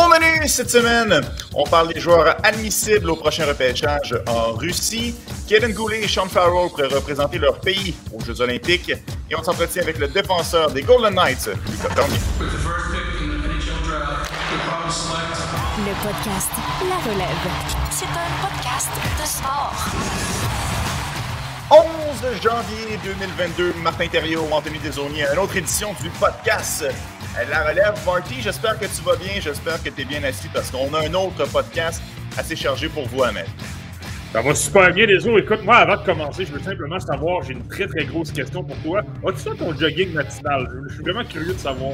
Au menu cette semaine, on parle des joueurs admissibles au prochain repêchage en Russie. Kevin Goulet et Sean Farrell pourraient représenter leur pays aux Jeux Olympiques. Et on s'entretient avec le défenseur des Golden Knights, Lucas Cormier. Le podcast La Relève. C'est un podcast de sport. 11 janvier 2022, Martin Thériault, Anthony Desaunier, une autre édition du podcast La Relève. Marty, j'espère que tu vas bien, j'espère que tu es bien assis parce qu'on a un autre podcast assez chargé pour vous, Ahmed. Ça va super bien, les autres. Écoute, moi, avant de commencer, je veux simplement savoir, j'ai une très très grosse question pour toi. As-tu fait ton jogging matinal? Je suis vraiment curieux de savoir.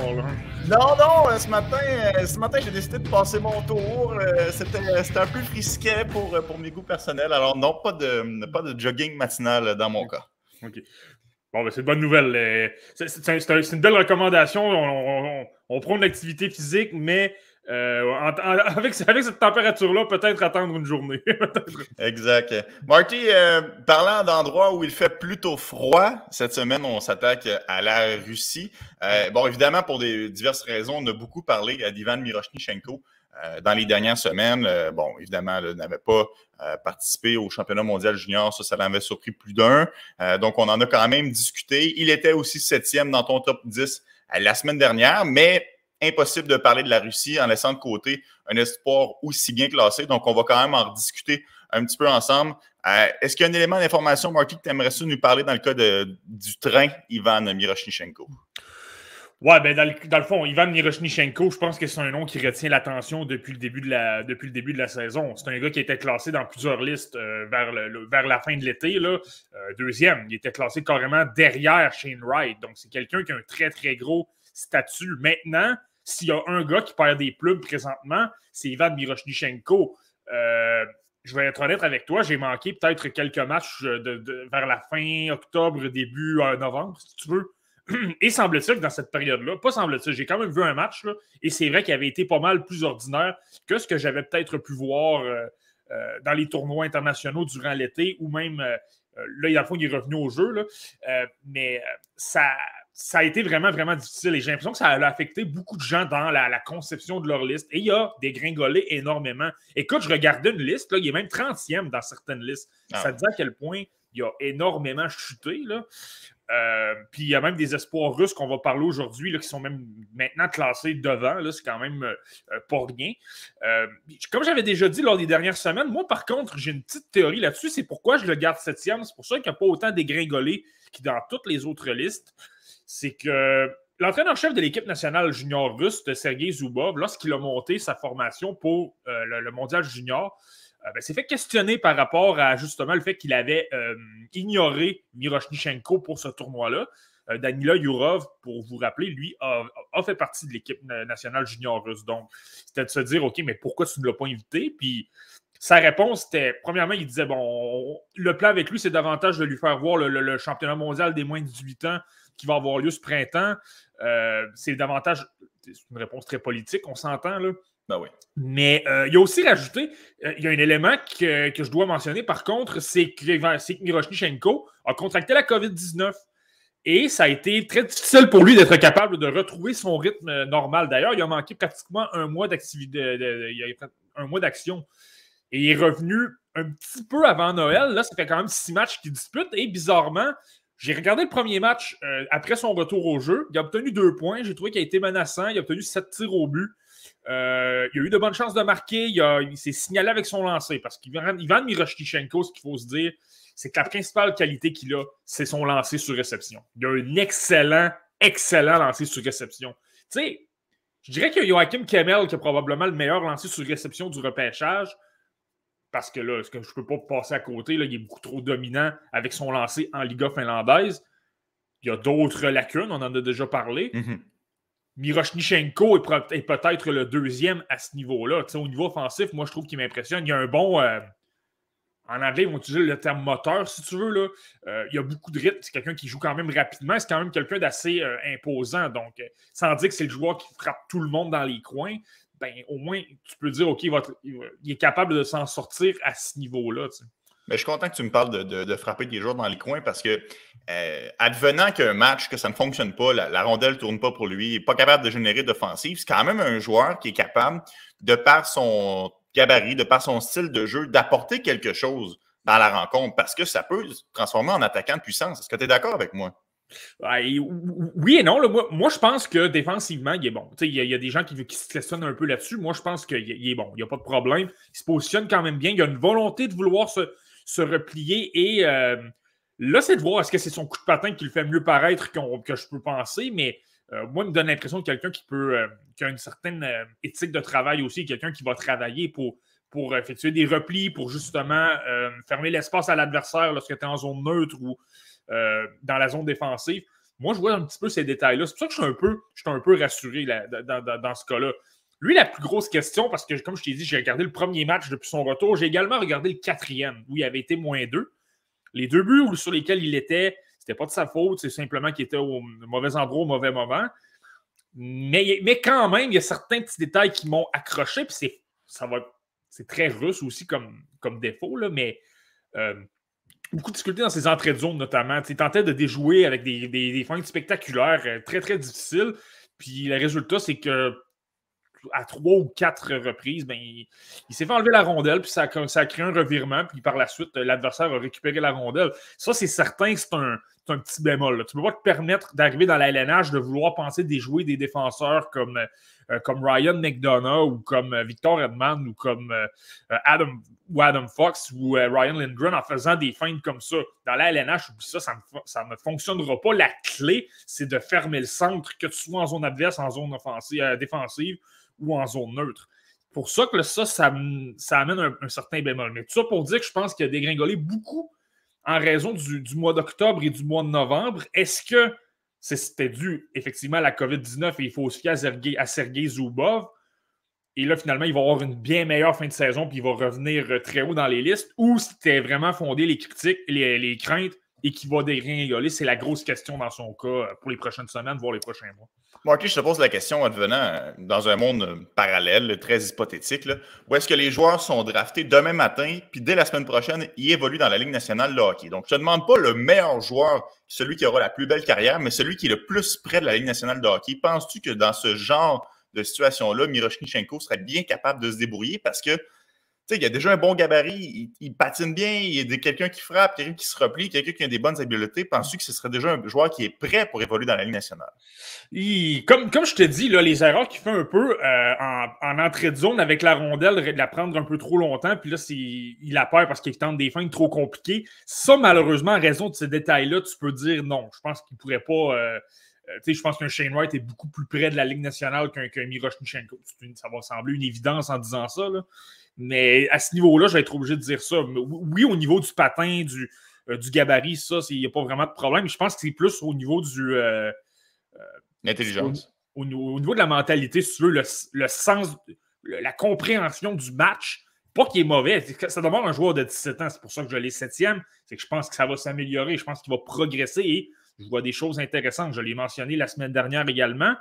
Non, non, euh, ce matin, euh, ce matin j'ai décidé de passer mon tour. Euh, c'était, un peu frisquet pour, pour mes goûts personnels. Alors non, pas de, pas de jogging matinal dans mon cas. OK. Bon, ben, c'est une bonne nouvelle. C'est, une belle recommandation. On, on prend une activité physique, mais euh, avec, cette température-là, peut-être attendre une journée. exact. Marty, euh, parlant d'endroits où il fait plutôt froid, cette semaine, on s'attaque à la Russie. Euh, bon, évidemment, pour des diverses raisons, on a beaucoup parlé d'Ivan Miroshnichenko dans les dernières semaines. bon, évidemment, n'avait pas participé au championnat mondial junior. Ça, ça l'avait surpris plus d'un. donc, on en a quand même discuté. Il était aussi septième dans ton top 10 la semaine dernière, mais impossible de parler de la Russie en laissant de côté un espoir aussi bien classé. Donc, on va quand même en rediscuter un petit peu ensemble. Euh, est-ce qu'il y a un élément d'information, Marky, que tu aimerais nous parler dans le cas du train Ivan Miroshnichenko? Ouais, ben dans le, fond, Ivan Miroshnichenko, je pense que c'est un nom qui retient l'attention depuis le début de la depuis le début de la saison. C'est un gars qui était classé dans plusieurs listes euh, vers, le, vers la fin de l'été. Euh, deuxième, il était classé carrément derrière Shane Wright. Donc, c'est quelqu'un qui a un très, très gros statut. Maintenant, s'il y a un gars qui perd des plumes présentement, c'est Ivan Miroshnichenko. Euh, je vais être honnête avec toi, j'ai manqué peut-être quelques matchs de, vers la fin octobre, début novembre, si tu veux. Et semble-t-il que dans cette période-là, pas semble-t-il, j'ai quand même vu un match, et c'est vrai qu'il avait été pas mal plus ordinaire que ce que j'avais peut-être pu voir euh, dans les tournois internationaux durant l'été, ou même, là, il, dans le fond, il est revenu au jeu, mais ça, ça a été vraiment, vraiment difficile. Et j'ai l'impression que ça a affecté beaucoup de gens dans la, conception de leur liste. Et il y a dégringolé énormément. Écoute, je regardais une liste, là, il est même 30e dans certaines listes. Ah ça te dit à quel point il a énormément chuté. Là. Euh, puis il y a même des espoirs russes qu'on va parler aujourd'hui qui sont même maintenant classés devant. C'est quand même euh, euh, pas rien. comme j'avais déjà dit lors des dernières semaines, moi par contre, j'ai une petite théorie là-dessus. C'est pourquoi je le garde septième. C'est pour ça qu'il n'y a pas autant dégringolé que dans toutes les autres listes c'est que l'entraîneur-chef de l'équipe nationale junior russe, Sergei Zubov, lorsqu'il a monté sa formation pour euh, le, mondial junior, euh, ben, s'est fait questionner par rapport à justement le fait qu'il avait euh, ignoré Miroshnichenko pour ce tournoi-là. Danila Yurov, pour vous rappeler, lui a, fait partie de l'équipe nationale junior russe. Donc, c'était de se dire, OK, mais pourquoi tu ne l'as pas invité? Puis, sa réponse était, premièrement, il disait, bon, le plan avec lui, c'est davantage de lui faire voir le championnat mondial des moins de 18 ans qui va avoir lieu ce printemps, euh, c'est davantage une réponse très politique, on s'entend là. Ben oui. Mais euh, il a aussi rajouté, euh, il y a un élément que, je dois mentionner par contre, c'est que, Miroshnichenko a contracté la COVID-19. Et ça a été très difficile pour lui d'être capable de retrouver son rythme normal. D'ailleurs, il a manqué pratiquement un mois d'activité, un mois d'action. Et il est revenu un petit peu avant Noël. Là, ça fait quand même six matchs qu'il dispute. Et bizarrement, j'ai regardé le premier match euh, après son retour au jeu. Il a obtenu deux points. J'ai trouvé qu'il a été menaçant. Il a obtenu sept tirs au but. Euh, il a eu de bonnes chances de marquer. Il, s'est signalé avec son lancer parce qu'Ivan Miroshnichenko, ce qu'il faut se dire, c'est que la principale qualité qu'il a, c'est son lancer sur réception. Il a un excellent, excellent lancer sur réception. Tu sais, je dirais qu'il y a Joachim Kemmel qui a probablement le meilleur lancer sur réception du repêchage parce que là, je ne peux pas passer à côté, là, il est beaucoup trop dominant avec son lancer en Liga finlandaise. Il y a d'autres lacunes, on en a déjà parlé. Mm Miroshnichenko est, peut-être le deuxième à ce niveau-là. Au niveau offensif, moi, je trouve qu'il m'impressionne. Il y a un bon. Euh, en anglais, ils vont utiliser le terme moteur, si tu veux. Là. Euh, il y a beaucoup de rythme. C'est quelqu'un qui joue quand même rapidement. C'est quand même quelqu'un d'assez euh, imposant. Donc, sans dire que c'est le joueur qui frappe tout le monde dans les coins, ben, au moins, tu peux dire, OK, il, est capable de s'en sortir à ce niveau-là. Mais je suis content que tu me parles de, frapper des joueurs dans les coins parce que, euh, advenant qu'un match, que ça ne fonctionne pas, la, rondelle ne tourne pas pour lui, il n'est pas capable de générer d'offensive, c'est quand même un joueur qui est capable, de par son gabarit, de par son style de jeu, d'apporter quelque chose dans la rencontre parce que ça peut se transformer en attaquant de puissance. Est-ce que tu es d'accord avec moi? Oui et non. moi, je pense que défensivement, il est bon. Il y, a des gens qui, se questionnent un peu là-dessus. Moi, je pense qu'il est bon. Il n'y a pas de problème. Il se positionne quand même bien. Il a une volonté de vouloir se, replier. Et euh, là, c'est de voir est-ce que c'est son coup de patin qui le fait mieux paraître que je peux penser. Mais euh, moi, il me donne l'impression de quelqu'un qui peut euh, qui a une certaine éthique de travail aussi, quelqu'un qui va travailler pour, pour effectuer des replis, pour justement fermer l'espace à l'adversaire lorsque tu es en zone neutre ou euh, dans la zone défensive. Moi, je vois un petit peu ces détails-là. C'est pour ça que je suis un peu, je suis un peu rassuré dans, ce cas-là. Lui, la plus grosse question, parce que comme je t'ai dit, j'ai regardé le premier match depuis son retour, j'ai également regardé le quatrième, où il avait été moins deux. Les deux buts sur lesquels il était, c'était pas de sa faute, c'est simplement qu'il était au mauvais endroit au mauvais moment. Mais, mais quand même, il y a certains petits détails qui m'ont accroché, puis c'est, ça va, c'est très russe aussi comme, comme défaut, là, mais euh, beaucoup de difficultés dans ses entrées de zone, notamment. Il tentait de déjouer avec des, des, fins spectaculaires, euh, très, très difficiles. Puis le résultat, c'est que à trois ou quatre reprises, ben, il, s'est fait enlever la rondelle, puis ça a, créé un revirement, puis par la suite, l'adversaire a récupéré la rondelle. Ça, c'est certain que c'est un, un, petit bémol. Tu ne peux pas te permettre d'arriver dans la LNH de vouloir penser déjouer des défenseurs comme euh, comme Ryan McDonough ou comme euh, Victor Edman ou comme euh, Adam, ou Adam Fox ou Ryan Lindgren en faisant des feintes comme ça. Dans la LNH, ça, ça ne, fonctionnera pas. La clé, c'est de fermer le centre, que tu sois en zone adverse, en zone défensive ou en zone neutre pour ça que ça, ça, amène un, certain bémol. Mais tout ça pour dire que je pense qu'il a dégringolé beaucoup en raison du, mois d'octobre et du mois de novembre. Est-ce que c'était dû effectivement à la COVID-19 et il faut se fier à Sergei, Zubov? Et là, finalement, il va avoir une bien meilleure fin de saison puis il va revenir euh, très haut dans les listes. Ou c'était vraiment fondé les critiques, les craintes et qui va dégringoler? C'est la grosse question dans son cas euh, pour les prochaines semaines, voire les prochains mois. Marty, je te pose la question en devenant euh, dans un monde parallèle, très hypothétique. où est-ce que les joueurs sont draftés demain matin, puis dès la semaine prochaine, ils évoluent dans la Ligue nationale de hockey? Donc, je ne te demande pas le meilleur joueur, celui qui aura la plus belle carrière, mais celui qui est le plus près de la Ligue nationale de hockey. Penses-tu que dans ce genre de situation-là, Miroshnichenko serait bien capable de se débrouiller? Parce que il y a déjà un bon gabarit, il, patine bien, il y a quelqu'un qui frappe, quelqu'un qui se replie, quelqu'un qui a des bonnes habiletés. Penses-tu que ce serait déjà un joueur qui est prêt pour évoluer dans la Ligue nationale? comme, comme je te dis, là, les erreurs qu'il fait un peu euh, en, entrée de zone avec la rondelle, de la prendre un peu trop longtemps, puis là, il a peur parce qu'il tente des fins trop compliquées. Ça, malheureusement, en raison de ces détails-là, tu peux dire non. Je pense qu'il ne pourrait pas. Euh, euh, je pense qu'un Shane Wright est beaucoup plus près de la Ligue nationale qu'un qu Miroshnichenko. Ça va sembler une évidence en disant ça. Là. Mais à ce niveau-là, je vais être obligé de dire ça. oui, au niveau du patin, du, euh, du gabarit, ça, il n'y a pas vraiment de problème. Je pense que c'est plus au niveau du. Euh, euh, L'intelligence. Au, niveau de la mentalité, si tu veux, le, sens, la compréhension du match. Pas qu'il est mauvais. Ça demande un joueur de 17 ans. C'est pour ça que je l'ai septième. C'est que je pense que ça va s'améliorer. Je pense qu'il va progresser et je vois des choses intéressantes. Je l'ai mentionné la semaine dernière également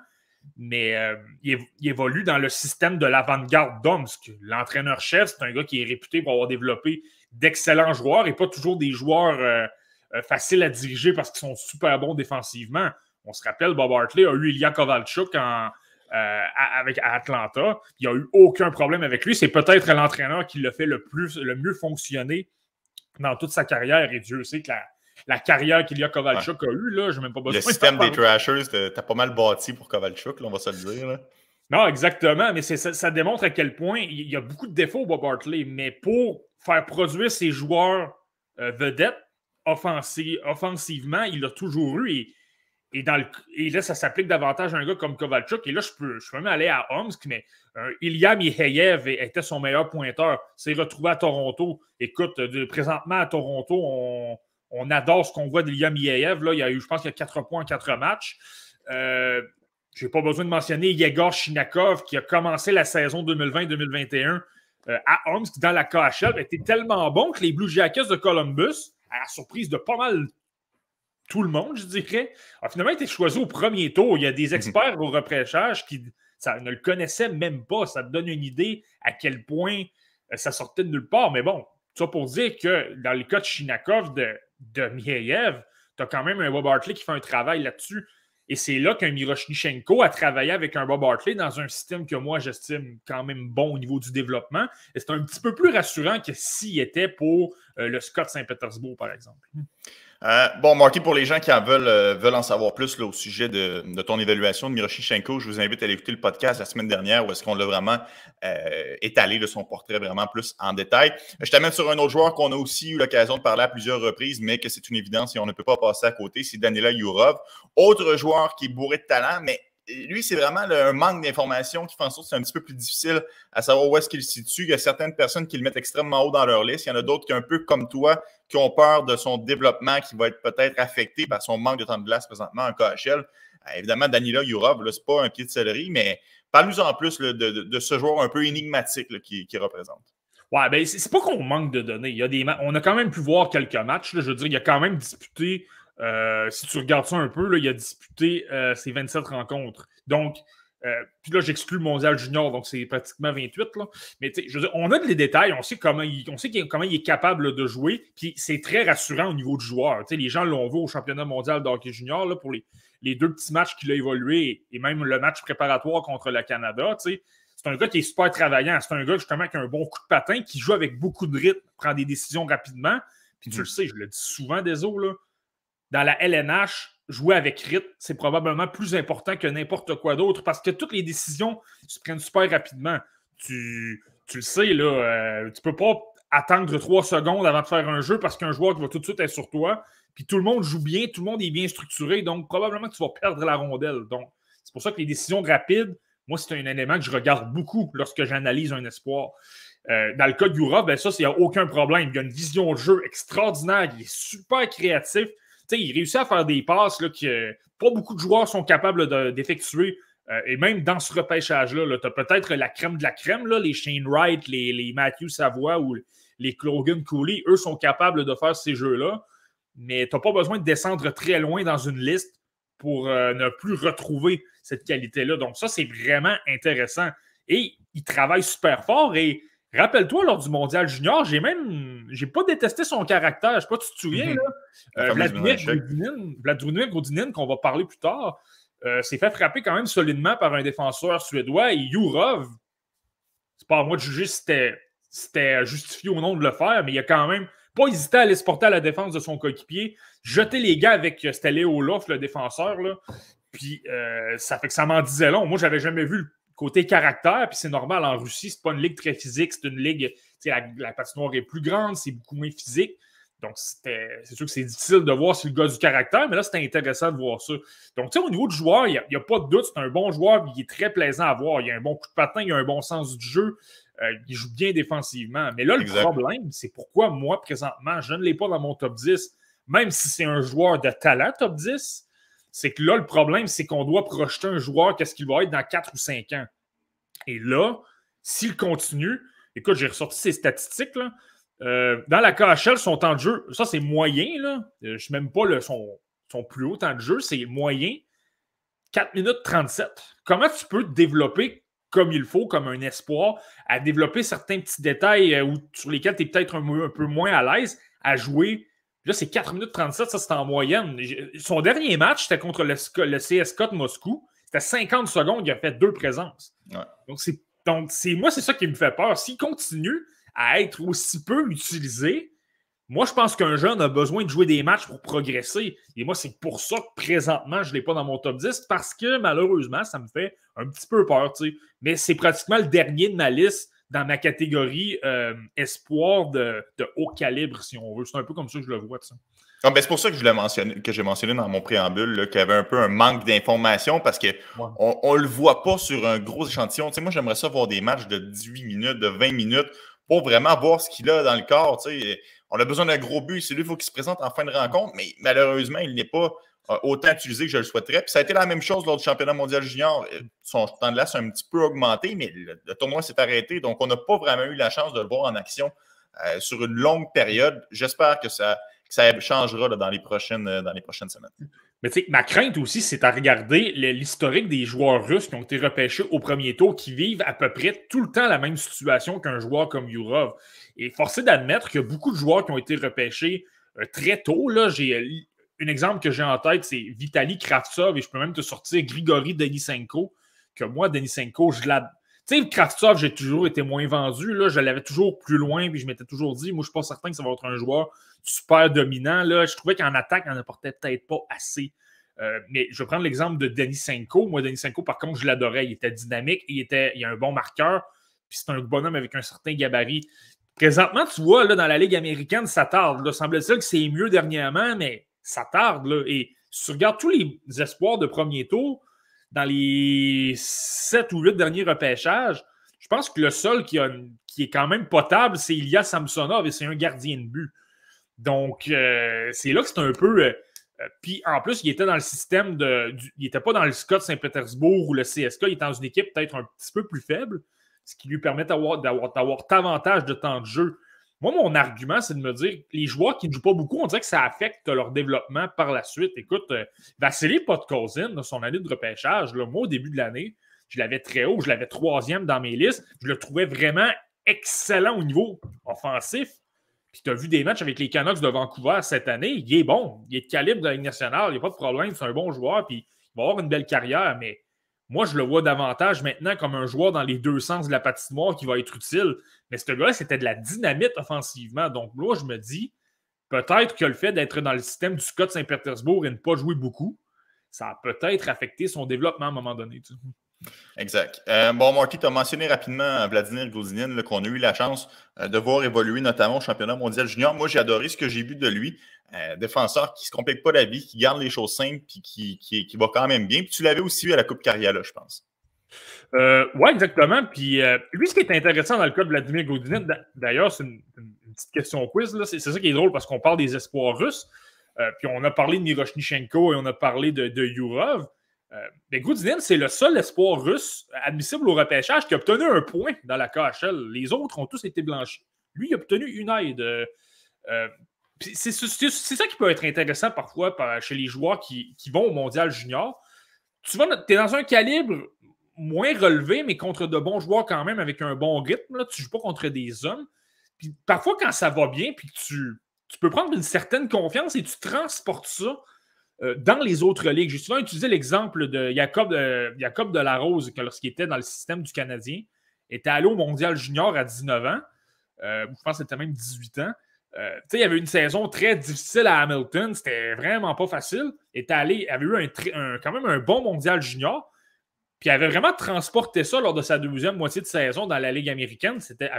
mais euh, il, évolue dans le système de l'avant-garde d'Omsk. L'entraîneur-chef, c'est un gars qui est réputé pour avoir développé d'excellents joueurs et pas toujours des joueurs euh, euh, faciles à diriger parce qu'ils sont super bons défensivement. On se rappelle, Bob Hartley a eu Ilya Kovalchuk avec Atlanta. Il n'y a eu aucun problème avec lui. C'est peut-être l'entraîneur qui l'a fait le, plus, le mieux fonctionner dans toute sa carrière. Et Dieu sait que la, la carrière qu'il y a Kovalchuk a eue, là, je même pas besoin Le système des Trashers, t'as pas mal bâti pour Kovalchuk, on va se le dire. Non, exactement, mais ça, démontre à quel point il y a beaucoup de défauts, Bob Hartley, mais pour faire produire ses joueurs euh, vedettes offensivement, il l'a toujours eu. Et, dans le, et là, ça s'applique davantage à un gars comme Kovalchuk. Et là, je peux, je peux même aller à Omsk, mais euh, Ilya Miheyev était son meilleur pointeur. S'est retrouvé à Toronto. Écoute, présentement à Toronto, on, on adore ce qu'on voit d'Ilya Miaev. Là, il y a eu, je pense qu'il y a 4 points en 4 matchs. Euh, je n'ai pas besoin de mentionner Yegor Shinakov qui a commencé la saison 2020-2021 euh, à Omsk dans la KHL. était tellement bon que les Blue Jackets de Columbus, à la surprise de pas mal tout le monde, je dirais, a finalement été choisi au premier tour. Il y a des mhm. experts au repêchage qui ne le connaissaient même pas. Ça te donne une idée à quel point euh, ça sortait de nulle part. Mais bon, Ça pour dire que dans le cas de Shinakov, de, de Mieyev, tu as quand même un Bob Hartley qui fait un travail là-dessus. Et c'est là qu'un Miroshnichenko a travaillé avec un Bob Hartley dans un système que moi j'estime quand même bon au niveau du développement. Et c'est un petit peu plus rassurant que s'il était pour euh, le Scott Saint-Pétersbourg, par exemple. Euh, bon, Marty, pour les gens qui en veulent, euh, en savoir plus au sujet de, ton évaluation de Miroshnichenko, je vous invite à écouter le podcast la semaine dernière où est-ce qu'on l'a vraiment étalé de son portrait vraiment plus en détail. Je t'amène sur un autre joueur qu'on a aussi eu l'occasion de parler à plusieurs reprises, mais que c'est une évidence et on ne peut pas passer à côté, c'est Danila Yurov. Autre joueur qui est bourré de talent, mais lui, c'est vraiment un manque d'informations qui fait en sorte que c'est un petit peu plus difficile à savoir où est-ce qu'il se situe. Il y a certaines personnes qui le mettent extrêmement haut dans leur liste. Il y en a d'autres qui, un peu comme toi, qui ont peur de son développement qui va être peut-être affecté par son manque de temps de glace présentement en KHL. Euh, évidemment, Danila Yurov, ce n'est pas un pied de céleri, mais parle-nous en plus de, ce joueur un peu énigmatique qu'il qui représente. Ouais, ben c'est pas qu'on manque de données. On a quand même pu voir quelques matchs. je veux dire, il a quand même disputé euh, si tu regardes ça un peu, il a disputé euh, ses 27 rencontres. Donc, euh, puis là, j'exclus le mondial junior, donc c'est pratiquement 28. Là. Mais je veux dire, on a des détails, on sait comment il, on sait comment il est capable de jouer, puis c'est très rassurant au niveau du joueur. les gens l'ont vu au championnat mondial de hockey junior là, pour les, les, deux petits matchs qu'il a évolué et même le match préparatoire contre le Canada. C'est un gars qui est super travaillant. C'est un gars justement qui a un bon coup de patin, qui joue avec beaucoup de rythme, prend des décisions rapidement. Puis tu mm. le sais, je le dis souvent des autres, là, dans la LNH, jouer avec rythme, c'est probablement plus important que n'importe quoi d'autre parce que toutes les décisions se prennent super rapidement. Tu, le sais, là, euh, tu peux pas attendre trois secondes avant de faire un jeu parce qu'un joueur va tout de suite être sur toi. Puis tout le monde joue bien, tout le monde est bien structuré, donc probablement que tu vas perdre la rondelle. Donc, c'est pour ça que les décisions rapides, moi, c'est un élément que je regarde beaucoup lorsque j'analyse un espoir. Euh, dans le cas de Yurov, ben ça, il n'y a aucun problème. Il a une vision de jeu extraordinaire, il est super créatif il réussit à faire des passes là, que pas beaucoup de joueurs sont capables d'effectuer. Euh, et même dans ce repêchage-là, tu as peut-être la crème de la crème, là, les Shane Wright, les, les Matthew Savoie ou les Logan Cooley, eux sont capables de faire ces jeux-là. Mais tu n'as pas besoin de descendre très loin dans une liste pour euh, ne plus retrouver cette qualité-là. Donc, ça, c'est vraiment intéressant. Et il travaille super fort et Rappelle-toi, lors du mondial junior, j'ai même. J'ai pas détesté son caractère. Je sais pas si tu te souviens, mhm. là. Euh, Vladimir Godinin, qu'on va parler plus tard, euh, s'est fait frapper quand même solidement par un défenseur suédois. Et Yurov, c'est pas à moi de juger si c'était justifié ou non de le faire, mais il a quand même pas hésité à aller se porter à la défense de son coéquipier, jeter les gars avec. Euh, c'était Léo Loff, le défenseur, là. Puis ça fait que ça m'en disait long. Moi, j'avais jamais vu le Côté caractère, puis c'est normal, en Russie, c'est pas une ligue très physique, c'est une ligue, la, la patinoire est plus grande, c'est beaucoup moins physique. Donc, c'est sûr que c'est difficile de voir si le gars du caractère, mais là, c'était intéressant de voir ça. Donc, tu sais, au niveau du joueur, il n'y a, pas de doute, c'est un bon joueur, il est très plaisant à voir. Il a un bon coup de patin, il a un bon sens du jeu, euh, il joue bien défensivement. Mais là, le problème, c'est pourquoi moi, présentement, je ne l'ai pas dans mon top 10, même si c'est un joueur de talent top 10, c'est que là, le problème, c'est qu'on doit projeter un joueur, qu'est-ce qu'il va être dans 4 ou 5 ans. Et là, s'il continue, écoute, j'ai ressorti ces statistiques. Euh, dans la KHL, son temps de jeu, ça c'est moyen. Euh, je ne sais même pas son, plus haut temps de jeu, c'est moyen. 4 minutes 37. Comment tu peux te développer comme il faut, comme un espoir, à développer certains petits détails euh, sur lesquels tu es peut-être un, peu moins à l'aise, à jouer Là, c'est 4 minutes 37, ça c'est en moyenne. Son dernier match, c'était contre le, CSK de Moscou. C'était 50 secondes, il a fait deux présences. Donc, c'est, donc moi, c'est ça qui me fait peur. S'il continue à être aussi peu utilisé, moi, je pense qu'un jeune a besoin de jouer des matchs pour progresser. Et moi, c'est pour ça que présentement, je ne l'ai pas dans mon top 10 parce que malheureusement, ça me fait un petit peu peur. Mais c'est pratiquement le dernier de ma liste dans ma catégorie euh, espoir de, haut calibre, si on veut. C'est un peu comme ça que je le vois. Ah, ben, c'est pour ça que je mentionné, que j'ai mentionné dans mon préambule qu'il y avait un peu un manque d'informations parce qu'on ne le voit pas sur un gros échantillon. moi, j'aimerais ça voir des matchs de 18 minutes, de 20 minutes pour vraiment voir ce qu'il a dans le corps. On a besoin d'un gros but. C'est lui, il faut qu'il se présente en fin de rencontre, mais malheureusement, il n'est pas autant utilisé que je le souhaiterais. Puis ça a été la même chose lors du championnat mondial junior. Euh, son temps de glace a un petit peu augmenté, mais le, tournoi s'est arrêté. Donc, on n'a pas vraiment eu la chance de le voir en action euh, sur une longue période. J'espère que ça, ça changera dans, les prochaines, euh, dans les prochaines semaines. Mais tu sais, ma crainte aussi, c'est à regarder l'historique des joueurs russes qui ont été repêchés au premier tour, qui vivent à peu près tout le temps la même situation qu'un joueur comme Yurov. Et forcé d'admettre qu'il y a beaucoup de joueurs qui ont été repêchés très tôt. Là, j'ai un exemple que j'ai en tête, c'est Vitali Kravtsov, et je peux même te sortir Grigori Denisenko, que moi, Denisenko, je l'adore. Tu sais, Kravtsov, j'ai toujours été moins vendu. Là. Je l'avais toujours plus loin, puis je m'étais toujours dit, moi, je suis pas certain que ça va être un joueur super dominant. Là. Je trouvais qu'en attaque, il n'en apportait peut-être pas assez. Euh, mais je vais prendre l'exemple de Denis Senko. Moi, Denis Senko, par contre, je l'adorais. Il était dynamique, il, était, il a un bon marqueur, puis c'est un bonhomme avec un certain gabarit. Présentement, tu vois, là, dans la Ligue américaine, ça tarde. Semble-t-il que c'est mieux dernièrement, mais ça tarde. Là. Et si tu regardes tous les espoirs de premier tour, dans les sept ou huit derniers repêchages, je pense que le seul qui, est quand même potable, c'est Ilya Samsonov et c'est un gardien de but. Donc, euh, c'est là que c'est un peu. Euh, euh, puis en plus, il était dans le système de. il n'était pas dans le Scott Saint-Pétersbourg ou le CSK, il était dans une équipe peut-être un petit peu plus faible, ce qui lui permet d'avoir davantage de temps de jeu. Moi, mon argument, c'est de me dire les joueurs qui ne jouent pas beaucoup, on dirait que ça affecte leur développement par la suite. Écoute, euh, Vassili Podkozin, son année de repêchage, là, moi, au début de l'année, je l'avais très haut, je l'avais troisième dans mes listes. Je le trouvais vraiment excellent au niveau offensif. Puis tu as vu des matchs avec les Canucks de Vancouver cette année, il est bon, il est de calibre de la nationale, il n'y a pas de problème, c'est un bon joueur, puis il va avoir une belle carrière, mais moi, je le vois davantage maintenant comme un joueur dans les deux sens de la patinoire qui va être utile. Mais ce gars-là, c'était de la dynamite offensivement. Donc là, je me dis, peut-être que le fait d'être dans le système du Scott Saint-Pétersbourg et ne pas jouer beaucoup, ça a peut-être affecté son développement à un moment donné. Exact. Euh, bon, Marty, tu as mentionné rapidement Vladimir Gouzinin, qu'on a eu la chance euh, de voir évoluer notamment au championnat mondial junior. Moi, j'ai adoré ce que j'ai vu de lui. Euh, défenseur qui ne se complique pas la vie, qui garde les choses simples, puis qui, qui, va quand même bien. Puis tu l'avais aussi vu à la Coupe Cariala, je pense. oui, exactement. Puis lui, ce qui est intéressant dans le cas de Vladimir Goudinin, d'ailleurs, c'est une, petite question quiz. C'est ça qui est drôle parce qu'on parle des espoirs russes. puis on a parlé de Miroshnichenko et on a parlé de, de Yurov. Euh, mais Goudinin, c'est le seul espoir russe admissible au repêchage qui a obtenu un point dans la KHL. Les autres ont tous été blanchis. Lui, il a obtenu une aide. C'est ça qui peut être intéressant parfois chez les joueurs qui, vont au mondial junior. Tu es dans un calibre moins relevé, mais contre de bons joueurs quand même avec un bon rythme. Là. Tu ne joues pas contre des hommes. Parfois, quand ça va bien, puis tu, peux prendre une certaine confiance et tu transportes ça euh, dans les autres ligues. J'ai souvent utilisé l'exemple de Jacob, euh, Delarose, que lorsqu'il était dans le système du Canadien, était allé au Mondial Junior à 19 ans. Euh, je pense que c'était même 18 ans. Il y avait une saison très difficile à Hamilton. C'était vraiment pas facile. Il allé, avait eu un, quand même un bon Mondial Junior. Puis il avait vraiment transporté ça lors de sa deuxième moitié de saison dans la Ligue américaine. C'était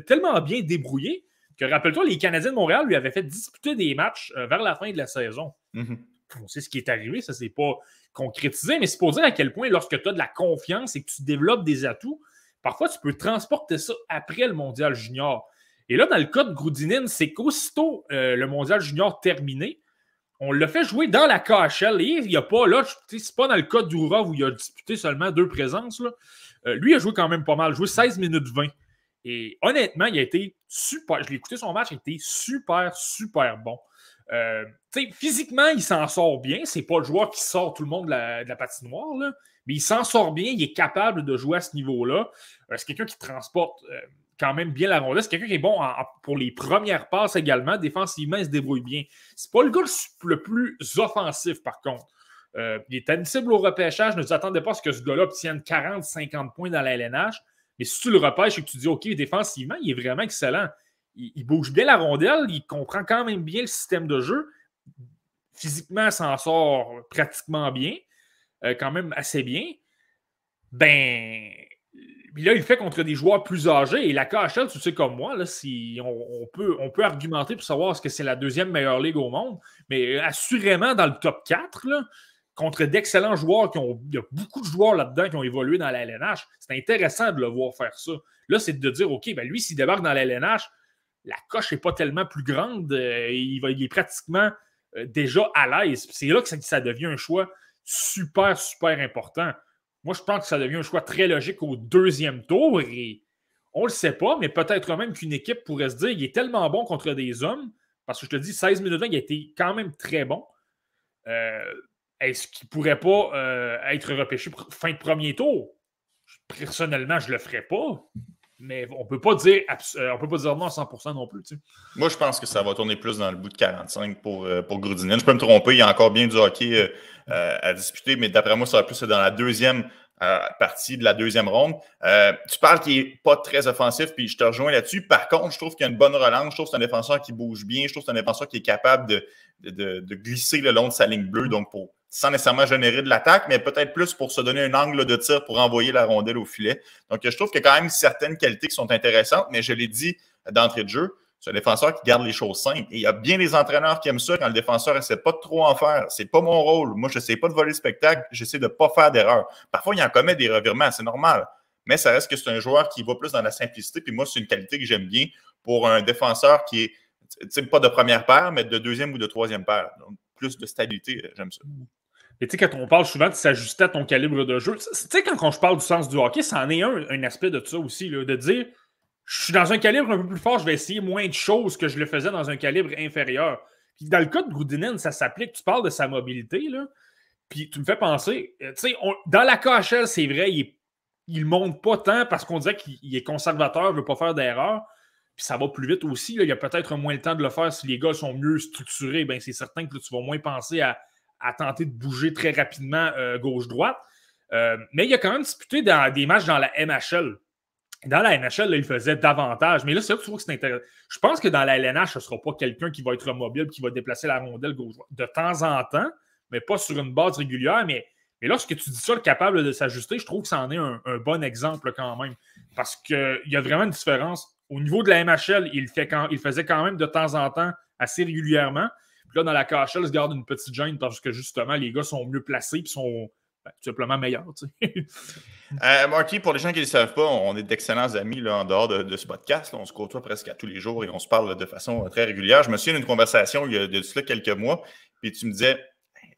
tellement bien débrouillé que, rappelle-toi, les Canadiens de Montréal lui avaient fait disputer des matchs vers la fin de la saison. Mm-hmm on sait ce qui est arrivé, ça c'est pas concrétisé, mais c'est pour dire à quel point lorsque tu as de la confiance et que tu développes des atouts, parfois tu peux transporter ça après le mondial junior. Et là, dans le cas de Groudinin, c'est qu'aussitôt euh, le mondial junior terminé, on l'a fait jouer dans la KHL et il n'y a pas, là, c'est pas dans le cas d'Ourov où il a disputé seulement deux présences. Euh, lui a joué quand même pas mal, joué 16 minutes 20. Et honnêtement, il a été super. Je l'ai écouté son match, il a été super, super bon. Euh, physiquement, il s'en sort bien. C'est pas le joueur qui sort tout le monde de la, patinoire, mais il s'en sort bien. Il est capable de jouer à ce niveau-là. Euh, c'est quelqu'un qui transporte quand même bien la rondelle. C'est quelqu'un qui est bon pour les premières passes également. Défensivement, il se débrouille bien. C'est pas le gars le plus offensif, par contre. il est admissible au repêchage. Ne vous attendez pas à ce que ce gars-là obtienne 40-50 points dans la LNH. Mais si tu le repêches et que tu dis, OK, défensivement, il est vraiment excellent il, bouge bien la rondelle, il comprend quand même bien le système de jeu. Physiquement, s'en sort pratiquement bien, euh, quand même assez bien. Ben, là, il fait contre des joueurs plus âgés. Et la KHL, tu sais comme moi, là, si on, peut, argumenter pour savoir ce que c'est la deuxième meilleure ligue au monde. Mais assurément, dans le top 4, contre d'excellents joueurs qui ont. Il y a beaucoup de joueurs là-dedans qui ont évolué dans la LNH. C'est intéressant de le voir faire ça. Là, c'est de dire, OK, ben lui, s'il débarque dans la LNH, la coche n'est pas tellement plus grande. Euh, il, va, est pratiquement euh, déjà à l'aise. C'est là que ça, devient un choix super, super important. Moi, je pense que ça devient un choix très logique au deuxième tour et on ne le sait pas, mais peut-être même qu'une équipe pourrait se dire il est tellement bon contre des hommes, parce que je te dis, 16 minutes 20, il a été quand même très bon. Euh, est-ce qu'il ne pourrait pas euh, être repêché fin de premier tour? Personnellement, je ne le ferais pas. Mais on peut pas dire euh, on peut pas dire non à 100% non plus. Moi, je pense que ça va tourner plus dans le bout de 45 pour, euh, pour Je peux me tromper, il y a encore bien du hockey à disputer, mais d'après moi, ça va plus dans la deuxième partie de la deuxième ronde. tu parles qu'il n'est pas très offensif, puis je te rejoins là-dessus. Par contre, je trouve qu'il y a une bonne relance. Je trouve que c'est un défenseur qui bouge bien. Je trouve que c'est un défenseur qui est capable de, de, de, glisser le long de sa ligne bleue. Donc, pour sans nécessairement générer de l'attaque, mais peut-être plus pour se donner un angle de tir pour envoyer la rondelle au filet. Donc, je trouve qu'il y a quand même certaines qualités qui sont intéressantes, mais je l'ai dit d'entrée de jeu, c'est un défenseur qui garde les choses simples. Et il y a bien des entraîneurs qui aiment ça quand le défenseur essaie pas de trop en faire. C'est pas mon rôle. Moi, je n'essaie pas de voler le spectacle. J'essaie de pas faire d'erreur. Parfois, il en commet des revirements. C'est normal. Mais ça reste que c'est un joueur qui va plus dans la simplicité. Puis moi, c'est une qualité que j'aime bien pour un défenseur qui est, pas de première paire, mais de deuxième ou de troisième paire. Donc, plus de stabilité, j'aime ça. Et tu sais, quand on parle souvent de s'ajuster à ton calibre de jeu, tu sais, quand, je parle du sens du hockey, ça en est un, un aspect de ça aussi, là, de dire je suis dans un calibre un peu plus fort, je vais essayer moins de choses que je le faisais dans un calibre inférieur. Dans le cas de Goudinen, ça s'applique. Tu parles de sa mobilité, là. Puis tu me fais penser, euh, tu sais, dans la KHL, c'est vrai, il, ne monte pas tant parce qu'on dirait qu'il est conservateur, ne veut pas faire d'erreur. Puis ça va plus vite aussi. Il y a peut-être moins le temps de le faire si les gars sont mieux structurés. Ben, c'est certain que tu vas moins penser à, tenter de bouger très rapidement euh, gauche-droite. Euh, mais il a quand même disputé dans des matchs dans la MHL. Dans la NHL, il faisait davantage. Mais là, c'est là que tu vois que c'est intéressant. Je pense que dans la LNH, ce ne sera pas quelqu'un qui va être mobile, qui va déplacer la rondelle gauche De temps en temps, mais pas sur une base régulière. Mais, lorsque tu dis ça, le capable de s'ajuster, je trouve que ça en est un, bon exemple quand même. Parce qu'il y a vraiment une différence. Au niveau de la MHL, il, fait quand, il faisait quand même de temps en temps, assez régulièrement. Puis là, dans la KHL, il se garde une petite gêne parce que justement, les gars sont mieux placés et sont ben, tout simplement meilleur. euh, Marty, pour les gens qui ne le savent pas, on est d'excellents amis là, en dehors de, ce podcast. on se côtoie presque à tous les jours et on se parle de façon très régulière. Je me souviens d'une conversation il y a de cela quelques mois, puis tu me disais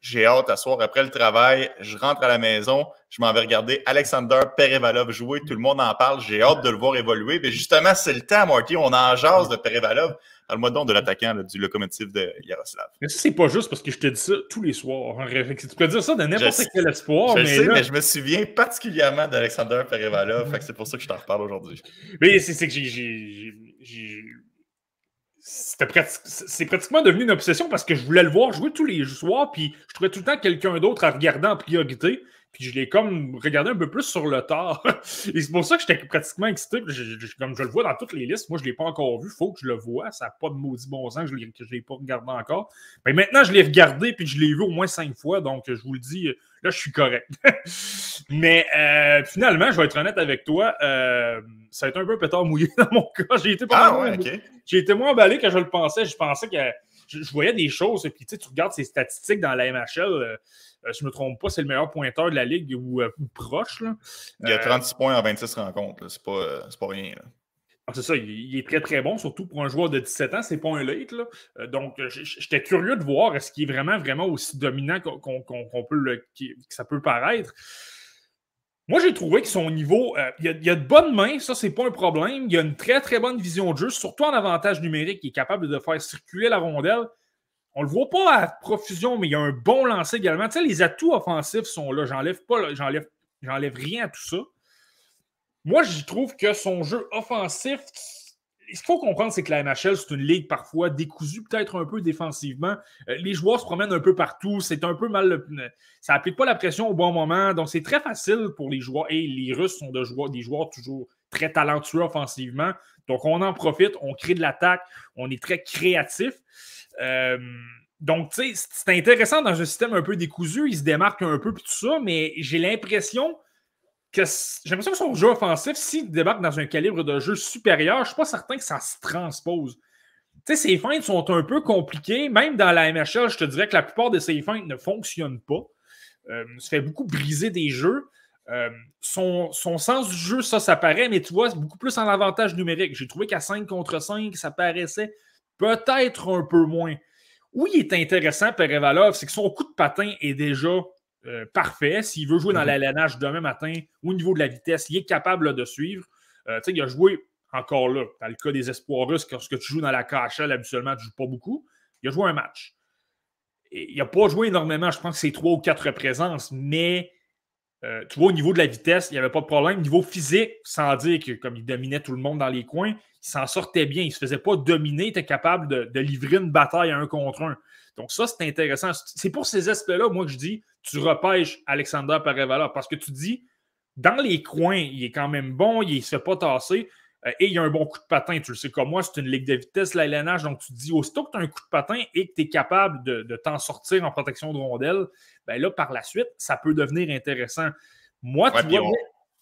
j'ai hâte à soir après le travail, je rentre à la maison, je m'en vais regarder Alexander Perevalov jouer, tout le monde en parle, j'ai hâte de le voir évoluer. Mais justement, c'est le temps, Marty, on en jase de Perevalov. Parle-moi donc de l'attaquant du locomotive de Yaroslav. Mais ça, c'est pas juste parce que je te dis ça tous les soirs. Tu peux dire ça de n'importe quel espoir. Je mais sais, mais je me souviens particulièrement d'Alexander Perevalov. c'est pour ça que je t'en reparle aujourd'hui. Mais c'est que j'ai. C'est pratiquement devenu une obsession parce que je voulais le voir jouer tous les soirs, puis je trouvais tout le temps quelqu'un d'autre à regarder en priorité. Puis je l'ai comme regardé un peu plus sur le tard. Et c'est pour ça que j'étais pratiquement excité. comme je le vois dans toutes les listes, moi je ne l'ai pas encore vu. Il faut que je le vois. Ça n'a pas de maudit bon sens que je ne l'ai pas regardé encore. Mais maintenant, je l'ai regardé puis je l'ai vu au moins cinq fois. Donc je vous le dis, là, je suis correct. Mais euh, finalement, je vais être honnête avec toi. Euh, ça a été un peu pétard mouillé dans mon cas. J'ai été, ah, été moins emballé que je le pensais. Je pensais que je, voyais des choses. Et puis tu regardes ces statistiques dans la MHL. Euh, euh, je ne me trompe pas, c'est le meilleur pointeur de la ligue ou, proche. Là. Il y a 36 points en 26 rencontres. C'est pas, pas rien. Ah, c'est ça, il, est très très bon, surtout pour un joueur de 17 ans, c'est pas un late. donc, j'étais curieux de voir est-ce qu'il est vraiment, vraiment aussi dominant qu'on, peut que ça peut paraître. Moi, j'ai trouvé que son niveau, il, y a, il, a, de bonnes mains, ça, c'est pas un problème. Il a une très, très bonne vision de jeu, surtout en avantage numérique. Il est capable de faire circuler la rondelle. On le voit pas à profusion, mais il a un bon lancer également. Tu sais, les atouts offensifs sont là. J'enlève pas, j'enlève, j'enlève rien à tout ça. Moi, je trouve que son jeu offensif, ce qu'il faut comprendre, c'est que la NHL, c'est une ligue parfois décousue, peut-être un peu défensivement. Euh, les joueurs se promènent un peu partout. C'est un peu mal. Ça n'applique pas la pression au bon moment. Donc, c'est très facile pour les joueurs. Et les Russes sont joueurs, des joueurs toujours très talentueux offensivement. Donc, on en profite, on crée de l'attaque, on est très créatif. Euh, donc, tu sais, c'est intéressant dans un système un peu décousu. Il se démarque un peu, tout ça, mais j'ai l'impression j'ai l'impression que son jeu offensif, s'il débarque dans un calibre de jeu supérieur, je ne suis pas certain que ça se transpose. Tu sais, ses feintes sont un peu compliquées. Même dans la MHL, je te dirais que la plupart de ses feintes ne fonctionnent pas. Euh, ça fait beaucoup briser des jeux. Euh, son, son, sens du jeu, ça, ça paraît, mais tu vois, c'est beaucoup plus en avantage numérique. J'ai trouvé qu'à 5 contre 5, ça paraissait peut-être un peu moins. Où il est intéressant, Perevalov, c'est que son coup de patin est déjà euh, parfait. S'il veut jouer dans la mhm. LNH demain matin, au niveau de la vitesse, il est capable de suivre. Euh, il a joué encore là, dans le cas des espoirs russes, lorsque tu joues dans la KHL, habituellement, tu ne joues pas beaucoup. Il a joué un match. il n'a pas joué énormément, je pense que c'est trois ou quatre présences, mais euh, tu vois, au niveau de la vitesse, il n'y avait pas de problème. Au niveau physique, sans dire que comme il dominait tout le monde dans les coins, il s'en sortait bien. Il ne se faisait pas dominer, il était capable de, livrer une bataille à un contre un. Donc, ça, c'est intéressant. C'est pour ces aspects-là, moi, que je dis, tu repêches Alexander Parevala parce que tu dis, dans les coins, il est quand même bon, il ne se fait pas tasser. Euh, et il y a un bon coup de patin. Tu le sais comme moi, c'est une ligue de vitesse, la LNH. Donc, tu te dis, aussitôt que tu as un coup de patin et que tu es capable de, t'en sortir en protection de rondelle, ben là, par la suite, ça peut devenir intéressant. Moi, tu vois. On,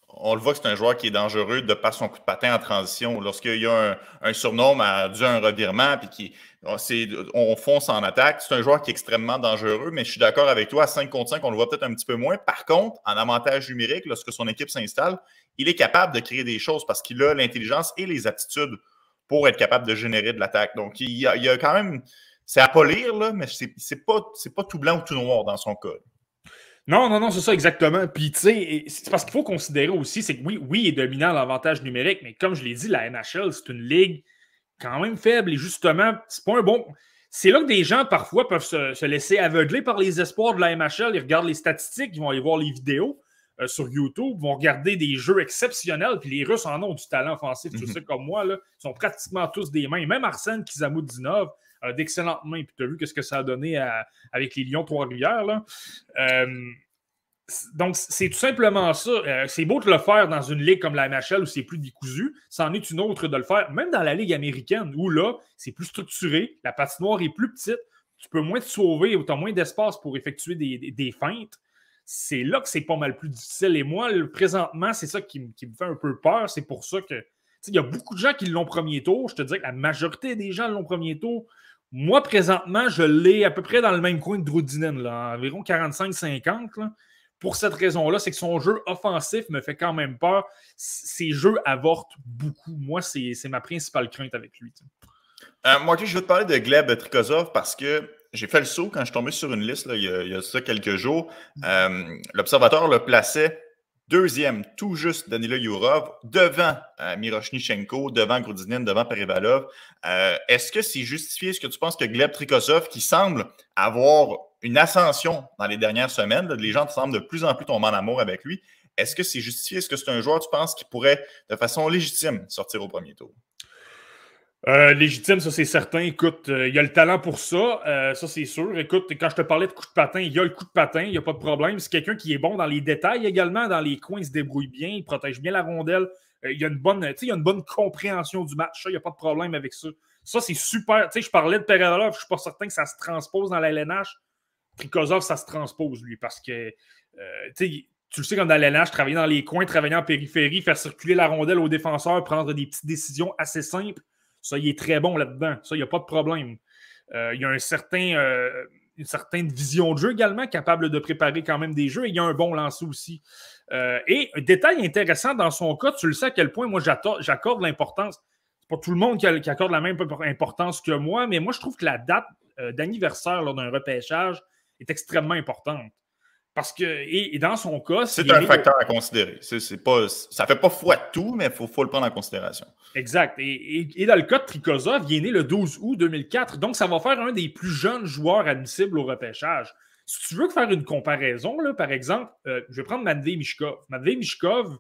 le voit que c'est un joueur qui est dangereux de par son coup de patin en transition. Lorsqu'il y a un, surnom à dû un revirement, puis qui, on fonce en attaque, c'est un joueur qui est extrêmement dangereux, mais je suis d'accord avec toi, à 5 contre 5, on le voit peut-être un petit peu moins. Par contre, en avantage numérique, lorsque son équipe s'installe, il est capable de créer des choses parce qu'il a l'intelligence et les aptitudes pour être capable de générer de l'attaque. Donc, il y, a, quand même. C'est à polir, là, mais c'est pas, pas tout blanc ou tout noir dans son cas. Non, non, non, c'est ça exactement. Puis, tu sais, c'est parce qu'il faut considérer aussi, c'est que oui, oui, il est dominant l'avantage numérique, mais comme je l'ai dit, la NHL, c'est une ligue quand même faible et justement, c'est pas un bon. C'est là que des gens parfois peuvent se, se, laisser aveugler par les espoirs de la MHL. Ils regardent les statistiques, ils vont aller voir les vidéos. Euh, sur YouTube vont regarder des jeux exceptionnels, puis les Russes en ont du talent offensif, tu mhm. sais, comme moi, là, ils sont pratiquement tous des mains. Même Arsène Kizamoudinov a d'excellentes mains, puis tu as vu ce que ça a donné avec les Lions Trois-Rivières. Euh, donc, c'est tout simplement ça. Euh, c'est beau de le faire dans une ligue comme la NHL où c'est plus décousu. C'en est une autre de le faire, même dans la ligue américaine où là, c'est plus structuré, la patinoire est plus petite, tu peux moins te sauver, tu as moins d'espace pour effectuer des feintes c'est là que c'est pas mal plus difficile. Et moi, présentement, c'est ça qui, me fait un peu peur. C'est pour ça que. Il y a beaucoup de gens qui l'ont premier tour. Je te dirais que la majorité des gens l'ont premier tour. Moi, présentement, je l'ai à peu près dans le même coin de Drudinen, là, environ 45-50. Pour cette raison-là, c'est que son jeu offensif me fait quand même peur. Ses jeux avortent beaucoup. Moi, c'est ma principale crainte avec lui. Euh, moi, je veux te parler de Gleb Trikozov parce que j'ai fait le saut quand je suis tombé sur une liste il, y a, ça quelques jours. Euh, l'observateur le plaçait deuxième, tout juste Danila Yurov, devant euh, Miroshnichenko, devant Grudinin, devant Perivalov. Euh, est-ce que c'est justifié? Est-ce que tu penses que Gleb Trikosov, qui semble avoir une ascension dans les dernières semaines, les gens semblent de plus en plus tomber en amour avec lui, est-ce que c'est justifié? Est-ce que c'est un joueur, tu penses, qui pourrait de façon légitime sortir au premier tour? Euh, légitime, ça c'est certain. Écoute, euh, il y a le talent pour ça, euh, ça c'est sûr. Écoute, quand je te parlais de coup de patin, il y a le coup de patin, il n'y a pas de problème. C'est quelqu'un qui est bon dans les détails également, dans les coins, il se débrouille bien, il protège bien la rondelle. il y a une bonne, il y a une bonne compréhension du match, il n'y a pas de problème avec ça. Ça, c'est super. Je parlais de Perelov, je ne suis pas certain que ça se transpose dans la LNH. Trikozov, ça se transpose, lui, parce que tu le sais, comme dans la LNH, travailler dans les coins, travailler en périphérie, faire circuler la rondelle aux défenseurs, prendre des petites décisions assez simples ça, il est très bon là-dedans. Ça, il n'y a pas de problème. Euh, il y a euh, une certaine vision de jeu également, capable de préparer quand même des jeux. Il y a un bon lancer aussi. Euh, et un détail intéressant dans son cas, tu le sais à quel point moi j'accorde l'importance. C'est pas tout le monde qui, accorde la même importance que moi, mais moi je trouve que la date d'anniversaire d'un repêchage est extrêmement importante. Parce que, et, dans son cas. C'est un facteur à considérer. C'est, pas, ça ne fait pas foi de tout, mais il faut, le prendre en considération. Exact. Et, dans le cas de Trikozov, il est né le 12 août 2004. Donc, ça va faire un des plus jeunes joueurs admissibles au repêchage. Si tu veux faire une comparaison, là, par exemple, euh, je vais prendre Matvey Mishkov. Matvey Mishkov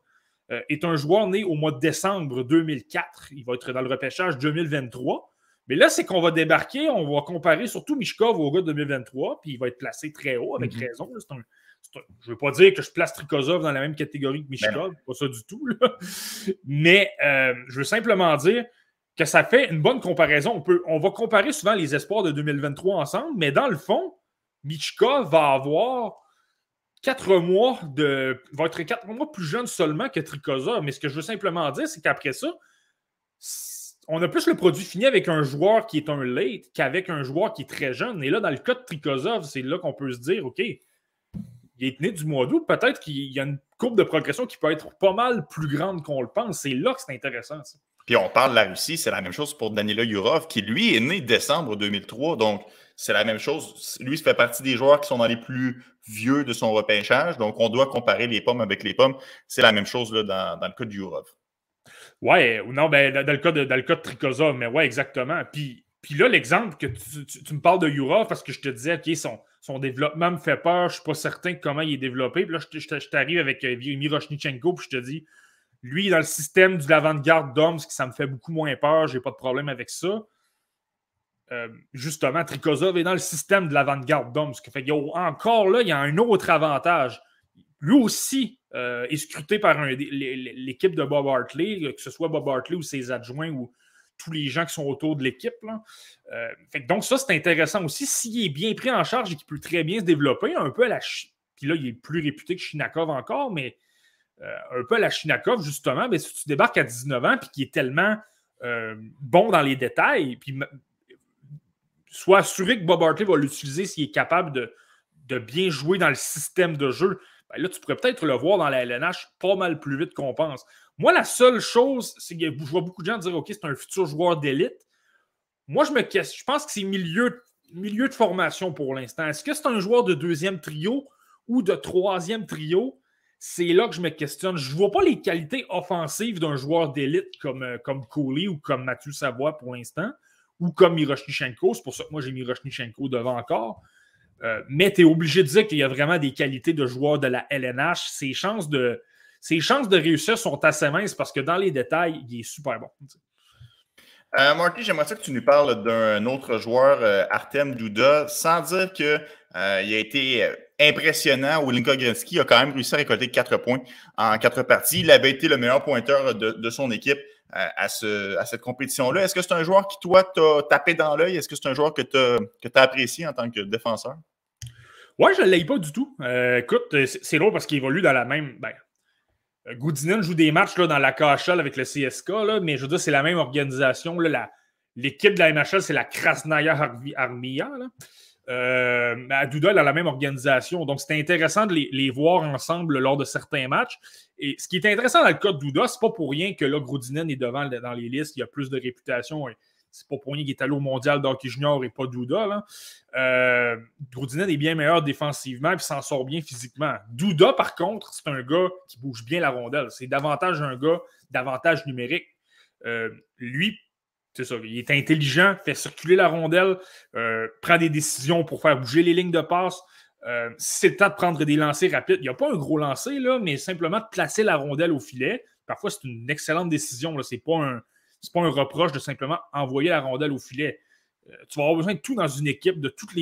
euh, est un joueur né au mois de décembre 2004. Il va être dans le repêchage 2023. Mais là, c'est qu'on va débarquer, on va comparer surtout Mishkov au gars de 2023, puis il va être placé très haut, avec mm-hmm. raison. C'est un, je ne veux pas dire que je place Trikozov dans la même catégorie que Mishkov, pas ça du tout. Mais euh, je veux simplement dire que ça fait une bonne comparaison. On, peut, on va comparer souvent les espoirs de 2023 ensemble, mais dans le fond, Michkov va avoir quatre mois de. va être quatre mois plus jeune seulement que Trikozov. Mais ce que je veux simplement dire, c'est qu'après ça, on a plus le produit fini avec un joueur qui est un late qu'avec un joueur qui est très jeune. Et là, dans le cas de Trikozov, c'est là qu'on peut se dire, OK, il est né du mois d'août, peut-être qu'il y a une courbe de progression qui peut être pas mal plus grande qu'on le pense. C'est là que c'est intéressant. Puis on parle de la Russie, c'est la même chose pour Danila Yurov, qui lui est né décembre 2003. Donc, c'est la même chose. Lui, il fait partie des joueurs qui sont dans les plus vieux de son repêchage. Donc, on doit comparer les pommes avec les pommes. C'est la même chose là, dans, le cas de Yurov. Ouais, ou non, ben, dans, le cas de, dans le cas de Trikozov, mais ouais, exactement. Puis Puis là, l'exemple que tu, me parles de Yura, parce que je te disais, OK, son, développement me fait peur, je ne suis pas certain comment il est développé. Puis là, je, t'arrive avec euh, Mirosnichenko, puis je te dis, lui, dans le système du l'avant-garde d'hommes, ça me fait beaucoup moins peur, j'ai pas de problème avec ça. Euh, justement, Trikozov est dans le système de l'avant-garde d'hommes. Ce fait encore là, il y a un autre avantage. Lui aussi euh, est scruté par l'équipe de Bob Hartley, que ce soit Bob Hartley ou ses adjoints ou tous les gens qui sont autour de l'équipe. Euh, donc, ça, c'est intéressant aussi. S'il est bien pris en charge et qu'il peut très bien se développer, un peu à la. Puis là, il est plus réputé que Shinakov encore, mais un peu à la Shinakov, justement, mais si tu débarques à 19 ans puis qu'il est tellement bon dans les détails, puis sois assuré que Bob Hartley va l'utiliser s'il est capable de, bien jouer dans le système de jeu. Ben là, tu pourrais peut-être le voir dans la LNH pas mal plus vite qu'on pense. Moi, la seule chose, c'est que je vois beaucoup de gens dire OK, c'est un futur joueur d'élite. Moi, je me je pense que c'est milieu, milieu de formation pour l'instant. Est-ce que c'est un joueur de deuxième trio ou de troisième trio? C'est là que je me questionne. Je ne vois pas les qualités offensives d'un joueur d'élite comme, euh, comme Cooley ou comme Mathieu Savoie pour l'instant ou comme Miroshnichenko. C'est pour ça que moi, j'ai Miroshnichenko devant encore. Euh, mais tu es obligé de dire qu'il y a vraiment des qualités de joueur de la LNH. Ses chances de, ses chances de réussir sont assez minces parce que dans les détails, il est super bon. Euh, Marty, j'aimerais que tu nous parles d'un autre joueur, euh, Artem Duda, sans dire qu'il a été impressionnant où Linka a quand même réussi à récolter quatre points en quatre parties. Il avait été le meilleur pointeur de son équipe à, cette compétition-là. Est-ce que c'est un joueur qui, toi, t'a tapé dans l'œil? Est-ce que c'est un joueur que tu as, apprécié en tant que défenseur? Ouais, je ne l'ai pas du tout. Euh, écoute, c'est drôle parce qu'il évolue dans la même. Ben, Goudinen joue des matchs là, dans la KHL avec le CSK, là, mais je veux dire, c'est la même organisation. L'équipe de la MHL, c'est la Krasnaya Armia. Euh, Aduda, a la même organisation. Donc, c'était intéressant de les, voir ensemble lors de certains matchs. Et ce qui est intéressant dans le cas de Duda, c'est pas pour rien que là, Groudinen est devant dans les listes. Il a plus de réputation. C'est pas pour rien qu'il est allé au mondial d'hockey junior et pas Duda. Là. Euh, est bien meilleur défensivement et s'en sort bien physiquement. Duda, par contre, c'est un gars qui bouge bien la rondelle. C'est davantage un gars d'avantage numérique. Euh, lui, c'est ça, il est intelligent, fait circuler la rondelle, euh, prend des décisions pour faire bouger les lignes de passe. Euh, c'est le temps de prendre des lancers rapides, il n'y a pas un gros lancer, là, mais simplement de placer la rondelle au filet. Parfois, c'est une excellente décision. Ce n'est pas, un, pas un reproche de simplement envoyer la rondelle au filet. Euh, tu vas avoir besoin de tout dans une équipe, de, tous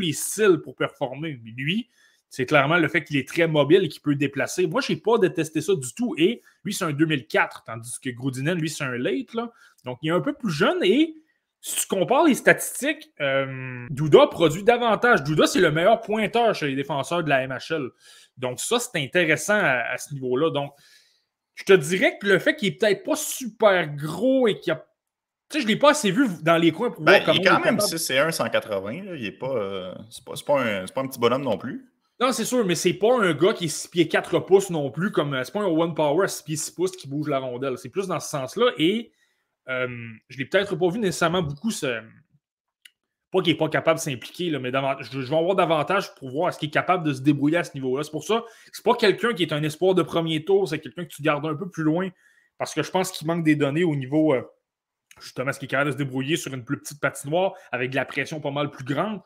les styles pour performer. Mais lui, c'est clairement le fait qu'il est très mobile et qu'il peut déplacer. Moi, je n'ai pas détesté ça du tout. Et lui, c'est un 2004, tandis que Groudinen, lui, c'est un late. Donc, il est un peu plus jeune et si tu compares les statistiques, euh, Douda produit davantage. Douda, c'est le meilleur pointeur chez les défenseurs de la MHL. Donc, ça, c'est intéressant à, ce niveau-là. Donc, je te dirais que le fait qu'il est peut-être pas super gros et qu'il a. Tu sais, je ne l'ai pas assez vu dans les coins pour voir ben, comment. Il est quand même 6 et 1, 180. Il est pas. Euh, c'est pas, pas, un, pas un petit bonhomme non plus. Non, c'est sûr, mais c'est pas un gars qui est 6 pieds 4 pouces non plus, comme c'est pas un one power à 6 pieds 6 pouces qui bouge la rondelle. C'est plus dans ce sens-là. Et euh, je l'ai peut-être pas vu nécessairement beaucoup ce. Pas qu'il n'est pas capable de s'impliquer, mais je, vais avoir davantage pour voir est-ce qu'il est capable de se débrouiller à ce niveau-là. C'est pour ça c'est pas quelqu'un qui est un espoir de premier tour, c'est quelqu'un que tu gardes un peu plus loin parce que je pense qu'il manque des données au niveau euh, justement ce qu'il est capable de se débrouiller sur une plus petite patinoire avec de la pression pas mal plus grande.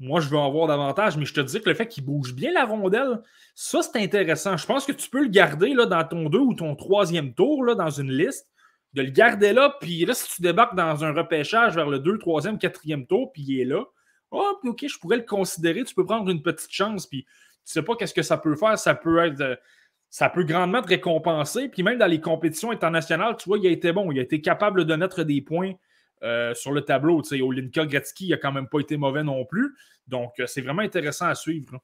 Moi, je veux en avoir davantage, mais je te dis que le fait qu'il bouge bien la rondelle, ça, c'est intéressant. Je pense que tu peux le garder là, dans ton deux ou ton troisième tour, là, dans une liste de le garder là, puis là, si tu débarques dans un repêchage vers le 2, 3e, 4e tour, puis il est là, oh, ok, je pourrais le considérer, tu peux prendre une petite chance, puis tu sais pas qu'est-ce que ça peut faire, ça peut être. Euh, ça peut grandement te récompenser. Puis même dans les compétitions internationales, tu vois, il a été bon. Il a été capable de mettre des points euh, sur le tableau. Tu sais, Olinka Gretzky, il n'a quand même pas été mauvais non plus. Donc, euh, c'est vraiment intéressant à suivre.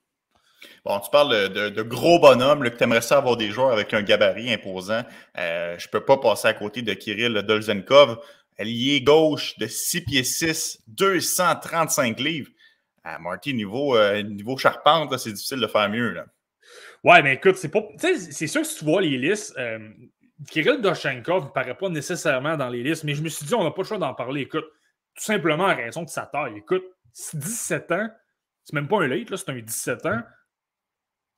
Bon, tu parles de, gros bonhommes, que tu aimerais ça avoir des joueurs avec un gabarit imposant. Euh, je ne peux pas passer à côté de Kirill Dolzenkov, allié gauche de 6 pieds 6, 235 livres. À Marty, niveau, euh, niveau charpente, c'est difficile de faire mieux. Là. Ouais, mais écoute, c'est pas. C'est sûr que si tu vois les listes, euh, Kirill Dolzenkov ne paraît pas nécessairement dans les listes, mais je me suis dit, on n'a pas le choix d'en parler. Écoute, tout simplement à raison de sa taille. Écoute, 17 ans, c'est même pas un late, c'est un 17 ans.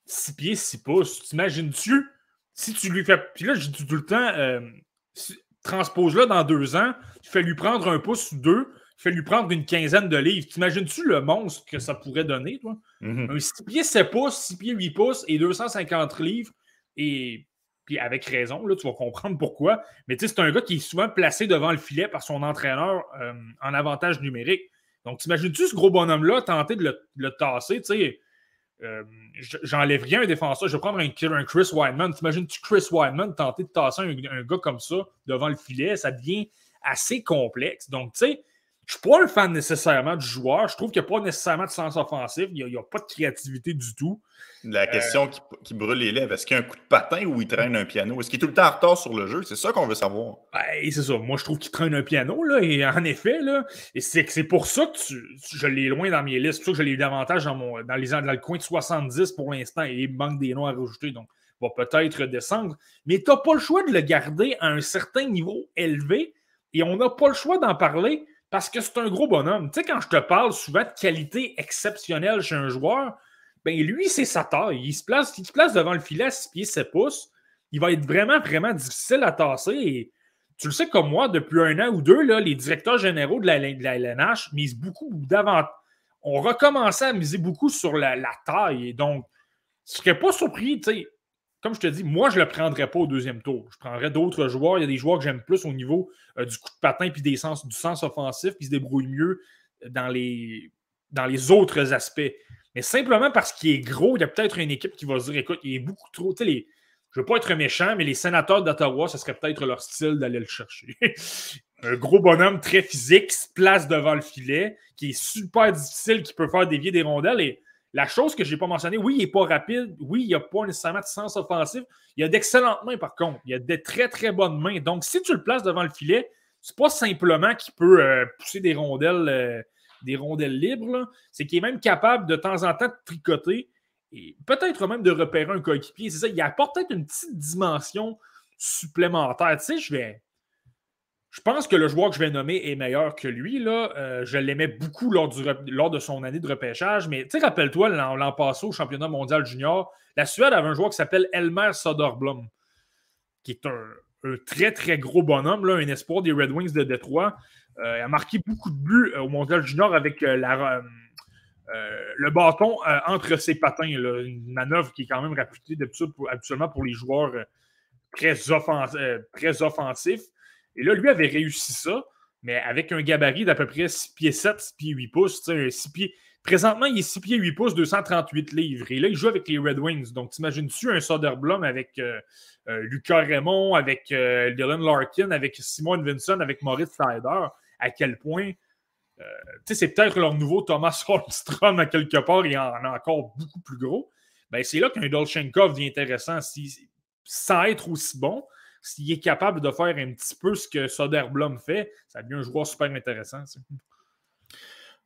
6 pieds, 6 pouces. T'imagines-tu si tu lui fais. Puis là, je dis tout le temps, euh, transpose-le dans deux ans, tu fais lui prendre un pouce ou deux, fait lui prendre une quinzaine de livres. T'imagines-tu le monstre que ça pourrait donner, toi? Mhm. Un 6 pieds 7 pouces, 6 pieds 8 pouces et 250 livres. Et puis avec raison, là, tu vas comprendre pourquoi. Mais tu sais, c'est un gars qui est souvent placé devant le filet par son entraîneur euh, en avantage numérique. Donc, t'imagines-tu ce gros bonhomme-là tenter de le, le tasser, tu sais? Euh, J'enlève rien un défenseur. Je vais prendre un, un Chris Wideman. T'imagines-tu Chris Wideman tenter de tasser un, un gars comme ça devant le filet? Ça devient assez complexe. Donc, tu sais, je suis pas un fan nécessairement du joueur. Je trouve qu'il n'y a pas nécessairement de sens offensif. Il n'y a, pas de créativité du tout. La question qui, qui brûle les lèvres, est-ce qu'il y a un coup de patin ou il traîne un piano? Est-ce qu'il est tout le temps en retard sur le jeu? C'est ça qu'on veut savoir. Ben, c'est ça. Moi, je trouve qu'il traîne un piano, là, et en effet, là, et c'est c'est pour ça que tu- je l'ai loin dans mes listes. C'est pour ça que je l'ai davantage dans, mon, dans, les, dans le coin de 70 pour l'instant, et il manque des noms à rajouter, donc il va peut-être descendre. Mais tu n'as pas le choix de le garder à un certain niveau élevé, et on n'a pas le choix d'en parler parce que c'est un gros bonhomme. Tu sais, quand je te parle souvent de qualité exceptionnelle chez un joueur, ben lui, c'est sa taille. Il se place, il se place devant le filet à 6 pieds 7 pouces. Il va être vraiment, vraiment difficile à tasser. Et tu le sais comme moi, depuis un an ou deux, là, les directeurs généraux de la, LNH misent beaucoup davantage. On recommençait à miser beaucoup sur la, la taille. Et donc, je ne serais pas surpris, tu sais, comme je te dis, moi, je ne le prendrais pas au deuxième tour. Je prendrais d'autres joueurs. Il y a des joueurs que j'aime plus au niveau euh, du coup de patin puis du sens offensif, puis se débrouillent mieux dans les, dans les autres aspects. Mais simplement parce qu'il est gros, il y a peut-être une équipe qui va se dire écoute, il est beaucoup trop. Je ne veux pas être méchant, mais les sénateurs d'Ottawa, ce serait peut-être leur style d'aller le chercher. un gros bonhomme très physique qui se place devant le filet, qui est super difficile, qui peut faire dévier des rondelles. Et la chose que je n'ai pas mentionnée, oui, il n'est pas rapide, oui, il n'a pas nécessairement de sens offensif. Il a d'excellentes mains, par contre. Il a de très, très bonnes mains. Donc, si tu le places devant le filet, c'est pas simplement qu'il peut euh, pousser des rondelles, euh, des rondelles libres, c'est qu'il est même capable de temps en temps de tricoter et peut-être même de repérer un coéquipier. C'est ça, il apporte peut-être une petite dimension supplémentaire. Tu sais, je vais. Je pense que le joueur que je vais nommer est meilleur que lui. Là. Euh, je l'aimais beaucoup lors, de son année de repêchage. Mais rappelle-toi, l'an passé au championnat mondial junior, la Suède avait un joueur qui s'appelle Elmer Soderblom, qui est un, très, très gros bonhomme, là, un espoir des Red Wings de Détroit. Euh, il a marqué beaucoup de buts au mondial junior avec la, euh, le bâton euh, entre ses patins. Là, une manœuvre qui est quand même réputée pour, habituellement pour les joueurs euh, très offensifs. Et là, lui avait réussi ça, mais avec un gabarit d'à peu près 6 pieds 7, 6 pieds 8 pouces. 6 pieds... Présentement, il est 6 pieds 8 pouces, 238 livres. Et là, il joue avec les Red Wings. Donc, t'imagines-tu un Soderblom avec euh, euh, Lucas Raymond, avec euh, Dylan Larkin, avec Simon Vinson, avec Maurice Sider, à quel point c'est peut-être leur nouveau Thomas Holmstrom à quelque part et en, en encore beaucoup plus gros. Ben, c'est là qu'un Dolchenkov devient intéressant si, sans être aussi bon s'il est capable de faire un petit peu ce que Soderblom fait, ça devient un joueur super intéressant.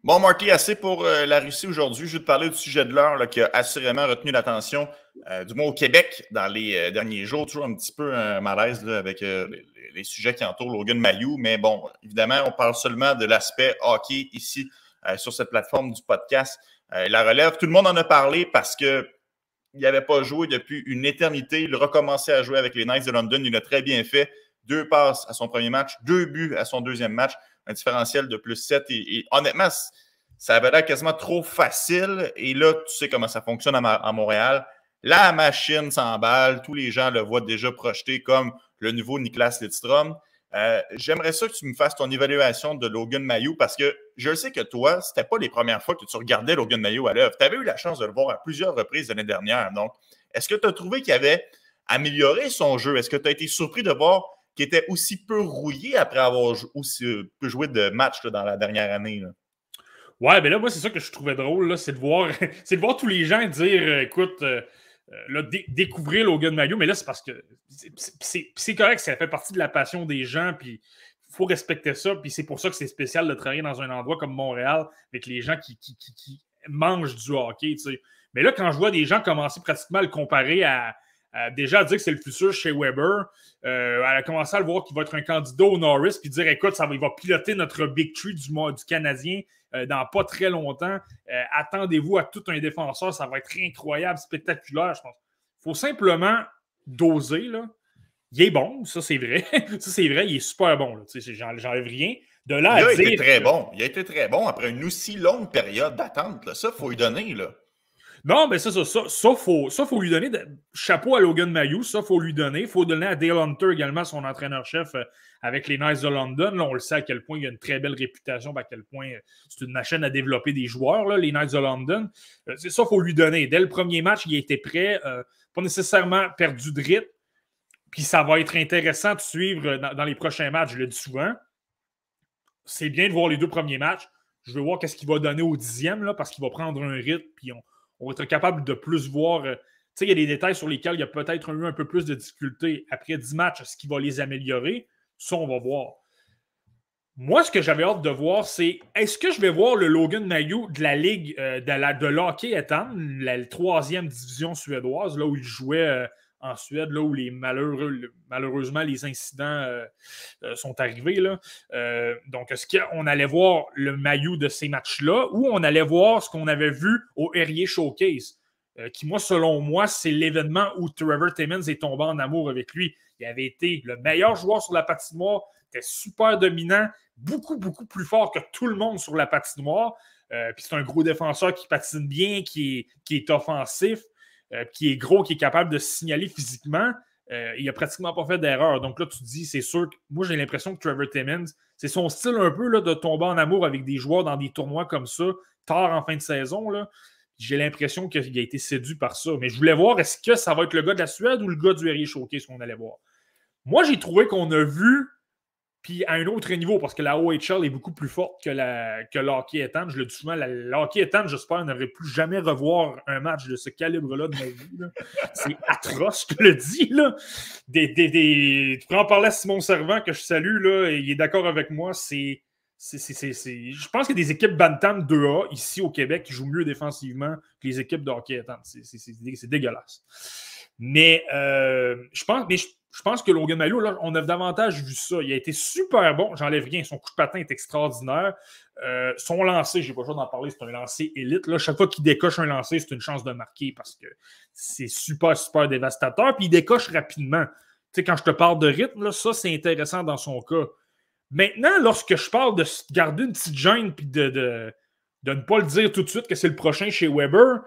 Bon, Marty, assez pour euh, la Russie aujourd'hui. Je vais te parler du sujet de l'heure qui a assurément retenu l'attention, euh, du moins au Québec, dans les euh, derniers jours. Toujours un petit peu un malaise avec les, les, sujets qui entourent Logan Mayou. Mais bon, évidemment, on parle seulement de l'aspect hockey ici sur cette plateforme du podcast. la relève, tout le monde en a parlé parce que il n'avait pas joué depuis une éternité. Il recommençait à jouer avec les Knights de London. Il a très bien fait. Deux passes à son premier match, deux buts à son deuxième match, un différentiel de plus 7. Et, et honnêtement, ça avait l'air quasiment trop facile. Et là, tu sais comment ça fonctionne à, à Montréal. La machine s'emballe. Tous les gens le voient déjà projeté comme le nouveau Niklas Lidstrom. Euh, J'aimerais ça que tu me fasses ton évaluation de Logan Mayou parce que je sais que toi, c'était pas les premières fois que tu regardais Logan Mayou à l'œuvre. Tu avais eu la chance de le voir à plusieurs reprises l'année dernière. Donc, est-ce que tu as trouvé qu'il avait amélioré son jeu? Est-ce que tu as été surpris de voir qu'il était aussi peu rouillé après avoir aussi peu joué de matchs dans la dernière année? Là? Ouais, ben là, moi, c'est ça que je trouvais drôle, c'est de voir c'est de voir tous les gens dire euh, écoute, euh, là, dé découvrir Logan Mayou, mais là, c'est parce que c'est correct, ça fait partie de la passion des gens, puis il faut respecter ça, puis c'est pour ça que c'est spécial de travailler dans un endroit comme Montréal avec les gens qui, mangent du hockey, tu sais. Mais là, quand je vois des gens commencer pratiquement à le comparer à, déjà à dire que c'est le futur chez Weber, euh, à commencer à le voir qu'il va être un candidat au Norris, puis dire écoute, ça va, il va piloter notre Big Tree du, Canadien euh, dans pas très longtemps. Euh, Attendez-vous à tout un défenseur, ça va être incroyable, spectaculaire, je pense. Il faut simplement doser. Là. Il est bon, ça c'est vrai. ça c'est vrai, il est super bon. J'enlève rien. De là il a été très bon. Il a été très bon après une aussi longue période d'attente. Ça, il faut lui donner. Là. Non, mais ça, ça, ça, ça, faut, ça, faut lui donner. Chapeau à Logan Mayou, ça, faut lui donner. Il faut donner à Dale Hunter également, son entraîneur-chef euh, avec les Knights de London. Là, on le sait à quel point il a une très belle réputation, à quel point euh, c'est une machine à développer des joueurs, les Knights de London. Euh, c'est ça, faut lui donner. Dès le premier match, il était prêt, pas nécessairement perdu de rythme. Puis ça va être intéressant de suivre dans, les prochains matchs, je le dis souvent. C'est bien de voir les deux premiers matchs. Je veux voir qu'est-ce qu'il va donner au dixième, là, parce qu'il va prendre un rythme, puis on, on va être capable de plus voir. Euh, tu sais, il y a des détails sur lesquels il y a peut-être eu un peu plus de difficultés après 10 matchs, ce qui va les améliorer. Ça, on va voir. Moi, ce que j'avais hâte de voir, c'est est-ce que je vais voir le Logan Mayou de la Ligue euh, de, la, de l'hockey étant, la, troisième division suédoise, là où il jouait euh, en Suède, là où les malheureux, malheureusement les incidents euh, euh, sont arrivés. Là. Euh, donc, est-ce qu'on allait voir le maillot de ces matchs-là ou on allait voir ce qu'on avait vu au Herrier Showcase? qui, moi, selon moi, c'est l'événement où Trevor Timmons est tombé en amour avec lui. Il avait été le meilleur joueur sur la patinoire, était super dominant, beaucoup, beaucoup plus fort que tout le monde sur la patinoire. Puis c'est un gros défenseur qui patine bien, qui est, qui est offensif. Euh, qui est gros, qui est capable de signaler physiquement, euh, il n'a pratiquement pas fait d'erreur. Donc là, tu te dis, c'est sûr que moi, j'ai l'impression que Trevor Timmons, c'est son style un peu là, de tomber en amour avec des joueurs dans des tournois comme ça, tard en fin de saison. J'ai l'impression qu'il a été séduit par ça. Mais je voulais voir, est-ce que ça va être le gars de la Suède ou le gars du Harry Showcase qu'on allait voir? Moi, j'ai trouvé qu'on a vu puis à un autre niveau, parce que la OHL est beaucoup plus forte que, la, que l'hockey étant. Je le dis souvent, la, l'hockey étant, j'espère, n'aurait plus jamais revoir un match de ce calibre-là de ma vie. C'est atroce, je te le dis. Là. Des, des, Tu en parler à Simon Servant, que je salue, là, il est d'accord avec moi. C'est, c'est, c'est, c'est, Je pense a des équipes Bantam 2A ici au Québec qui jouent mieux défensivement que les équipes de hockey étant. C'est, c'est dégueulasse. Mais euh, je pense, mais je pense que Logan Mayo, là, on a davantage vu ça. Il a été super bon. J'enlève rien. Son coup de patin est extraordinaire. Euh, son lancer, je n'ai pas besoin d'en parler, c'est un lancer élite. Chaque fois qu'il décoche un lancer, c'est une chance de marquer parce que c'est super, super dévastateur. Puis il décoche rapidement. Tu sais, quand je te parle de rythme, ça, c'est intéressant dans son cas. Maintenant, lorsque je parle de garder une petite gêne puis de, de, de ne pas le dire tout de suite que c'est le prochain chez Weber,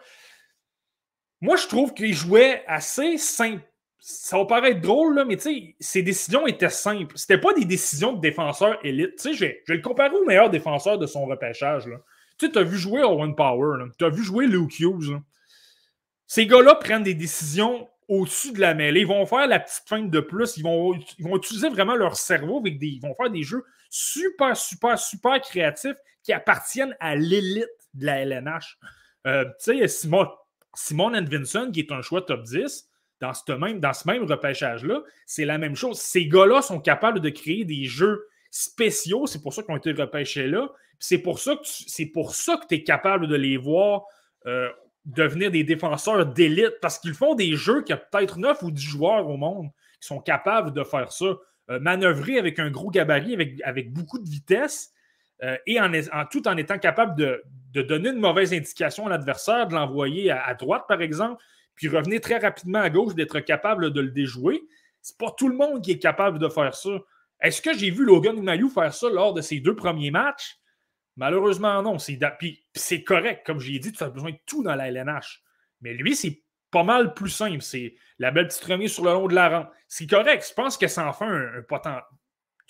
moi, je trouve qu'il jouait assez simple ça va paraître drôle, là, mais tu sais, décisions étaient simples. C'était pas des décisions de défenseurs élite. Tu sais, je vais le comparer au meilleur défenseur de son repêchage. Tu sais, vu jouer Owen Power, tu as vu jouer Luke Hughes. Ces gars-là prennent des décisions au-dessus de la mêlée. Ils vont faire la petite feinte de plus. Ils vont, ils vont utiliser vraiment leur cerveau avec des. Ils vont faire des jeux super, super, super créatifs qui appartiennent à l'élite de la LNH. Euh, tu sais, Simon, Simon Vincent, qui est un choix top 10, dans ce même, repêchage-là, c'est la même chose. Ces gars-là sont capables de créer des jeux spéciaux. C'est pour ça qu'ils ont été repêchés là. C'est pour ça que tu es capable de les voir euh, devenir des défenseurs d'élite parce qu'ils font des jeux qu'il y a peut-être 9 ou 10 joueurs au monde qui sont capables de faire ça. Euh, manœuvrer avec un gros gabarit, avec, avec beaucoup de vitesse euh, et en, tout en étant capable de, donner une mauvaise indication à l'adversaire, de l'envoyer à, droite, par exemple, puis revenir très rapidement à gauche, d'être capable de le déjouer. C'est pas tout le monde qui est capable de faire ça. Est-ce que j'ai vu Logan Mayou faire ça lors de ses deux premiers matchs? Malheureusement, non. C'est, puis c'est correct. Comme j'ai dit, tu as besoin de tout dans la LNH. Mais lui, c'est pas mal plus simple. C'est la belle petite remise sur le long de la rampe. C'est correct. Je pense que ça en fait un, potentiel.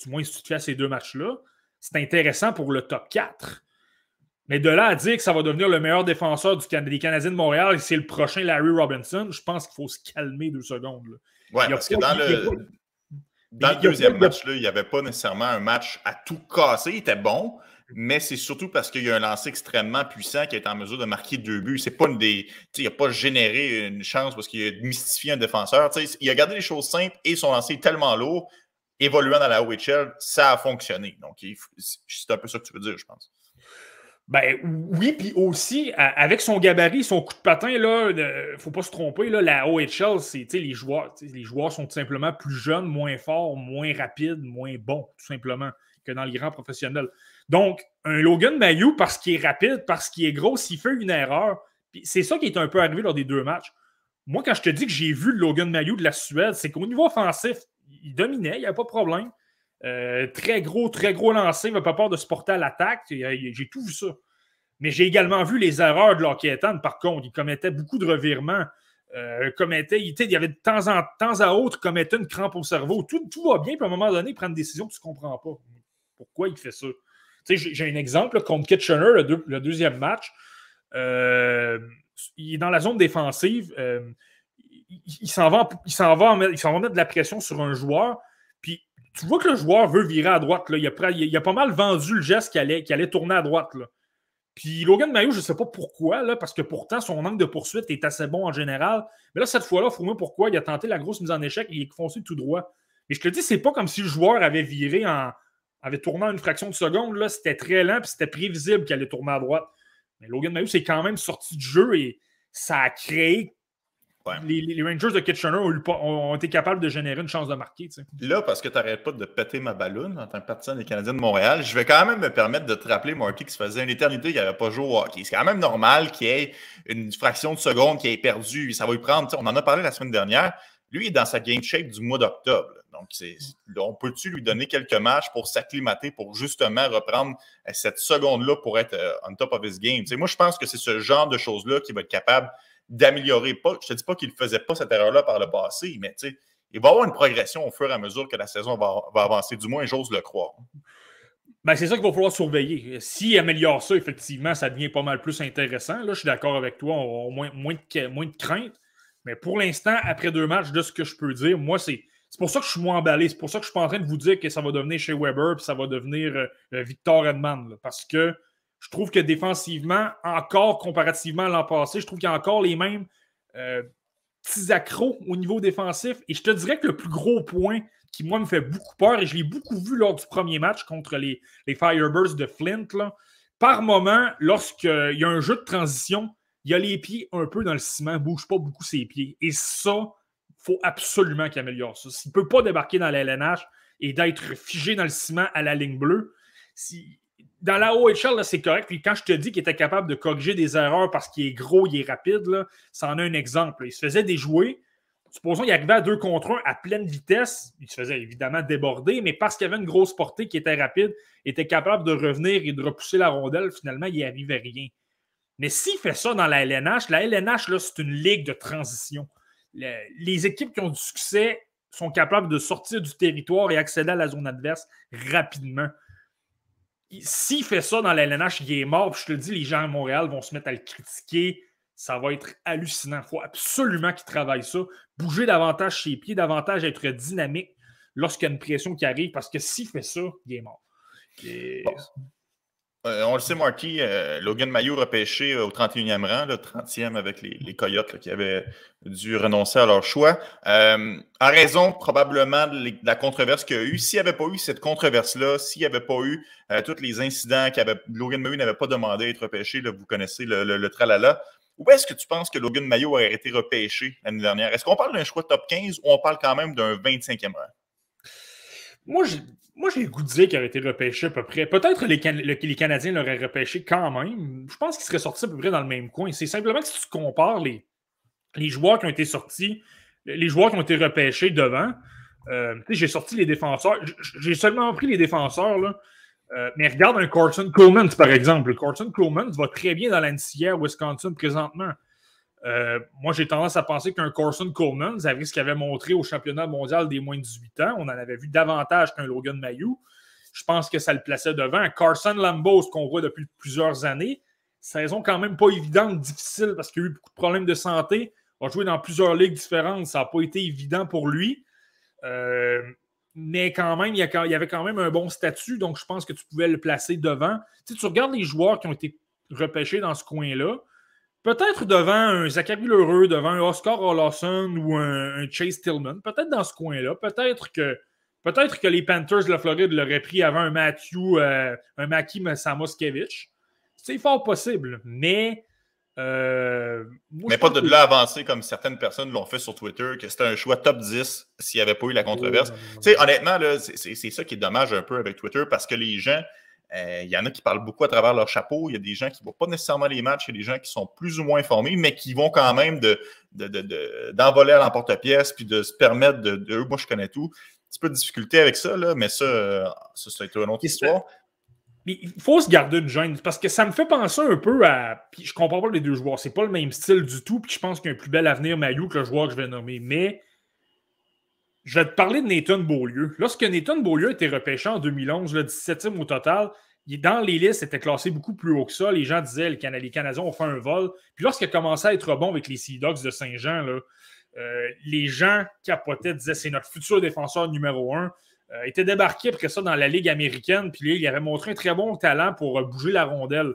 Du moins, si tu te fais ces deux matchs-là, c'est intéressant pour le top 4. Mais de là à dire que ça va devenir le meilleur défenseur du des Canadiens de Montréal et c'est le prochain Larry Robinson, je pense qu'il faut se calmer deux secondes. Oui, parce que dans le, dans le deuxième match, là, il n'y avait pas nécessairement un match à tout casser. Il était bon, mais c'est surtout parce qu'il y a un lancé extrêmement puissant qui est en mesure de marquer deux buts. C'est pas une des. Il n'a pas généré une chance parce qu'il a mystifié un défenseur. il a gardé les choses simples et son lancer est tellement lourd, évoluant dans la OHL, ça a fonctionné. Donc, c'est un peu ça que tu veux dire, je pense. Ben oui, puis aussi, avec son gabarit, son coup de patin, là, ne faut pas se tromper, là, la OHL, c'est les joueurs, les joueurs sont tout simplement plus jeunes, moins forts, moins rapides, moins bons, tout simplement, que dans les grands professionnels. Donc, un Logan Mayou, parce qu'il est rapide, parce qu'il est gros, s'il fait une erreur, c'est ça qui est un peu arrivé lors des deux matchs. Moi, quand je te dis que j'ai vu le Logan Mayou de la Suède, c'est qu'au niveau offensif, il dominait, il n'y avait pas de problème. Très gros, très gros lancé, il pas peur de se porter à l'attaque. J'ai tout vu ça. Mais j'ai également vu les erreurs de Lockheed par contre. Il commettait beaucoup de revirements. Euh, commettait, il, y avait de temps, en, temps à autre, commettait une crampe au cerveau. Tout, va bien, puis à un moment donné, il prend une décision que tu ne comprends pas. Pourquoi il fait ça? J'ai un exemple contre Kitchener, le, deuxième match. Euh, il est dans la zone défensive. Euh, il, s'en va, il s'en va, mettre de la pression sur un joueur. Tu vois que le joueur veut virer à droite. Là. Il, a, pas mal vendu le geste qui allait, tourner à droite. Puis Logan Mayo, je ne sais pas pourquoi, parce que pourtant son angle de poursuite est assez bon en général. Mais là, cette fois-là, faut moi pourquoi il a tenté la grosse mise en échec et il est foncé tout droit. Mais je te dis, c'est pas comme si le joueur avait viré en. avait tourné en une fraction de seconde. Là, c'était très lent, puis c'était prévisible qu'il allait tourner à droite. Mais Logan Mayo, c'est quand même sorti du jeu et ça a créé les, Rangers de Kitchener ont, été capables de générer une chance de marquer. Là, parce que tu n'arrêtes pas de péter ma ballonne en tant que partisan des Canadiens de Montréal, je vais quand même me permettre de te rappeler, Marty, qui se faisait une éternité qu'il n'avait pas joué au hockey. C'est quand même normal qu'il y ait une fraction de seconde qui ait perdu. Ça va lui prendre. On en a parlé la semaine dernière. Lui, il est dans sa game shape du mois d'octobre. Donc, on peut-tu lui donner quelques matchs pour s'acclimater, pour justement reprendre cette seconde-là pour être euh, on top of his game? moi, je pense que c'est ce genre de choses-là qui va être capable d'améliorer. Pas, je ne te dis pas qu'il ne faisait pas cette erreur-là par le passé, mais il va y avoir une progression au fur et à mesure que la saison va, avancer. Du moins, j'ose le croire. Ben, c'est ça qu'il va falloir surveiller. S'il améliore ça, effectivement, ça devient pas mal plus intéressant. Là, je suis d'accord avec toi, on a moins, moins, de, moins de crainte. Mais pour l'instant, après deux matchs, de ce que je peux dire, moi, c'est. pour ça que je suis moins emballé. C'est pour ça que je suis pas en train de vous dire que ça va devenir chez Weber puis ça va devenir euh, Victor Edman. parce que je trouve que défensivement, encore comparativement à l'an passé, je trouve qu'il y a encore les mêmes euh, petits accros au niveau défensif. Et je te dirais que le plus gros point qui, moi, me fait beaucoup peur, et je l'ai beaucoup vu lors du premier match contre les, les Firebirds de Flint, par moment, lorsqu'il y a un jeu de transition, il a les pieds un peu dans le ciment, ne bouge pas beaucoup ses pieds. Et ça, il faut absolument qu'il améliore ça. S'il ne peut pas débarquer dans la LNH et d'être figé dans le ciment à la ligne bleue, si, dans la OHL, c'est correct. Puis quand je te dis qu'il était capable de corriger des erreurs parce qu'il est gros, il est rapide, là, ça en a un exemple. Il se faisait déjouer. Supposons qu'il arrivait à deux contre un à pleine vitesse. Il se faisait évidemment déborder, mais parce qu'il avait une grosse portée qui était rapide, il était capable de revenir et de repousser la rondelle. Finalement, il n'y arrivait rien. Mais s'il fait ça dans la LNH, la LNH, c'est une ligue de transition. les équipes qui ont du succès sont capables de sortir du territoire et accéder à la zone adverse rapidement s'il fait ça dans la LNH, il est mort. je te le dis, les gens à Montréal vont se mettre à le critiquer. Ça va être hallucinant. Il faut absolument qu'il travaille ça. Bouger davantage ses pieds, davantage être dynamique lorsqu'il y a une pression qui arrive. Parce que s'il fait ça, il est mort. Euh, on le sait, Marty, euh, Logan Mayo repêché euh, au 31e rang, le 30e avec les, Coyotes qui avaient dû renoncer à leur choix. en raison probablement de, la controverse qu'il y a eu. S'il n'y avait pas eu cette controverse-là, s'il n'y avait pas eu tous les incidents que Logan Mayo n'avait pas demandé à être repêché, vous connaissez le, tralala, où est-ce que tu penses que Logan Mayo aurait été repêché l'année dernière? Est-ce qu'on parle d'un choix top 15 ou on parle quand même d'un 25e rang? Moi, moi, j'ai le goût de dire qu'il aurait été repêché à peu près. Peut-être les, les Canadiens l'auraient repêché quand même. Je pense qu'il serait sorti à peu près dans le même coin. C'est simplement que si tu compares les, les joueurs qui ont été sortis, les joueurs qui ont été repêchés devant, euh, j'ai sorti les défenseurs. J'ai seulement pris les défenseurs, là. Euh, mais regarde un Carson Coleman, par exemple. Carson Coleman va très bien dans l'NCR Wisconsin présentement. Euh, moi, j'ai tendance à penser qu'un Carson Coleman, avec ce qu'il avait montré au championnat mondial des moins de 18 ans, on en avait vu davantage qu'un Logan Mayou. Je pense que ça le plaçait devant. Carson Lambeau, ce qu'on voit depuis plusieurs années, saison quand même pas évidente, difficile parce qu'il a eu beaucoup de problèmes de santé. Il a joué dans plusieurs ligues différentes. Ça n'a pas été évident pour lui. Euh, mais quand même, il y, avait quand même un bon statut, donc je pense que tu pouvais le placer devant. Tu, tu regardes les joueurs qui ont été repêchés dans ce coin-là. Peut-être devant un Zachary Lheureux, devant un Oscar Olafson ou un, Chase Tillman. Peut-être dans ce coin-là. Peut-être que, peut que les Panthers de la Floride l'auraient pris avant un Matthew, euh, un Maki Samoskevich. C'est fort possible, mais. Euh, mais pas de là avancer comme certaines personnes l'ont fait sur Twitter, que c'était un choix top 10 s'il n'y avait pas eu la controverse. honnêtement, c'est ça qui est dommage un peu avec Twitter parce que les gens il y en a qui parlent beaucoup à travers leur chapeau. Il y a des gens qui ne voient pas nécessairement les matchs. Il y a des gens qui sont plus ou moins informés, mais qui vont quand même d'envoler de, de, à l'emporte-pièce puis de se permettre de, Moi, je connais tout. petit peu de difficulté avec ça, là, mais ça, ça, c'est une autre histoire. Mais il faut se garder une gêne parce que ça me fait penser un peu à. Puis je comprends pas les deux joueurs. C'est pas le même style du tout. Puis je pense qu'il y a un plus bel avenir Mayu que le joueur que je vais nommer. Mais je vais te parler de Nathan Beaulieu. Lorsque Nathan Beaulieu été repêché en 2011, le 17e au total, dans les listes, il était classé beaucoup plus haut que ça. Les gens disaient que les Canadiens ont fait un vol. Puis lorsqu'il a commencé à être bon avec les Sea Dogs de Saint-Jean, euh, les gens capotaient, disaient c'est notre futur défenseur numéro un. Euh, était débarqué après ça dans la Ligue américaine. Puis il avait montré un très bon talent pour euh, bouger la rondelle.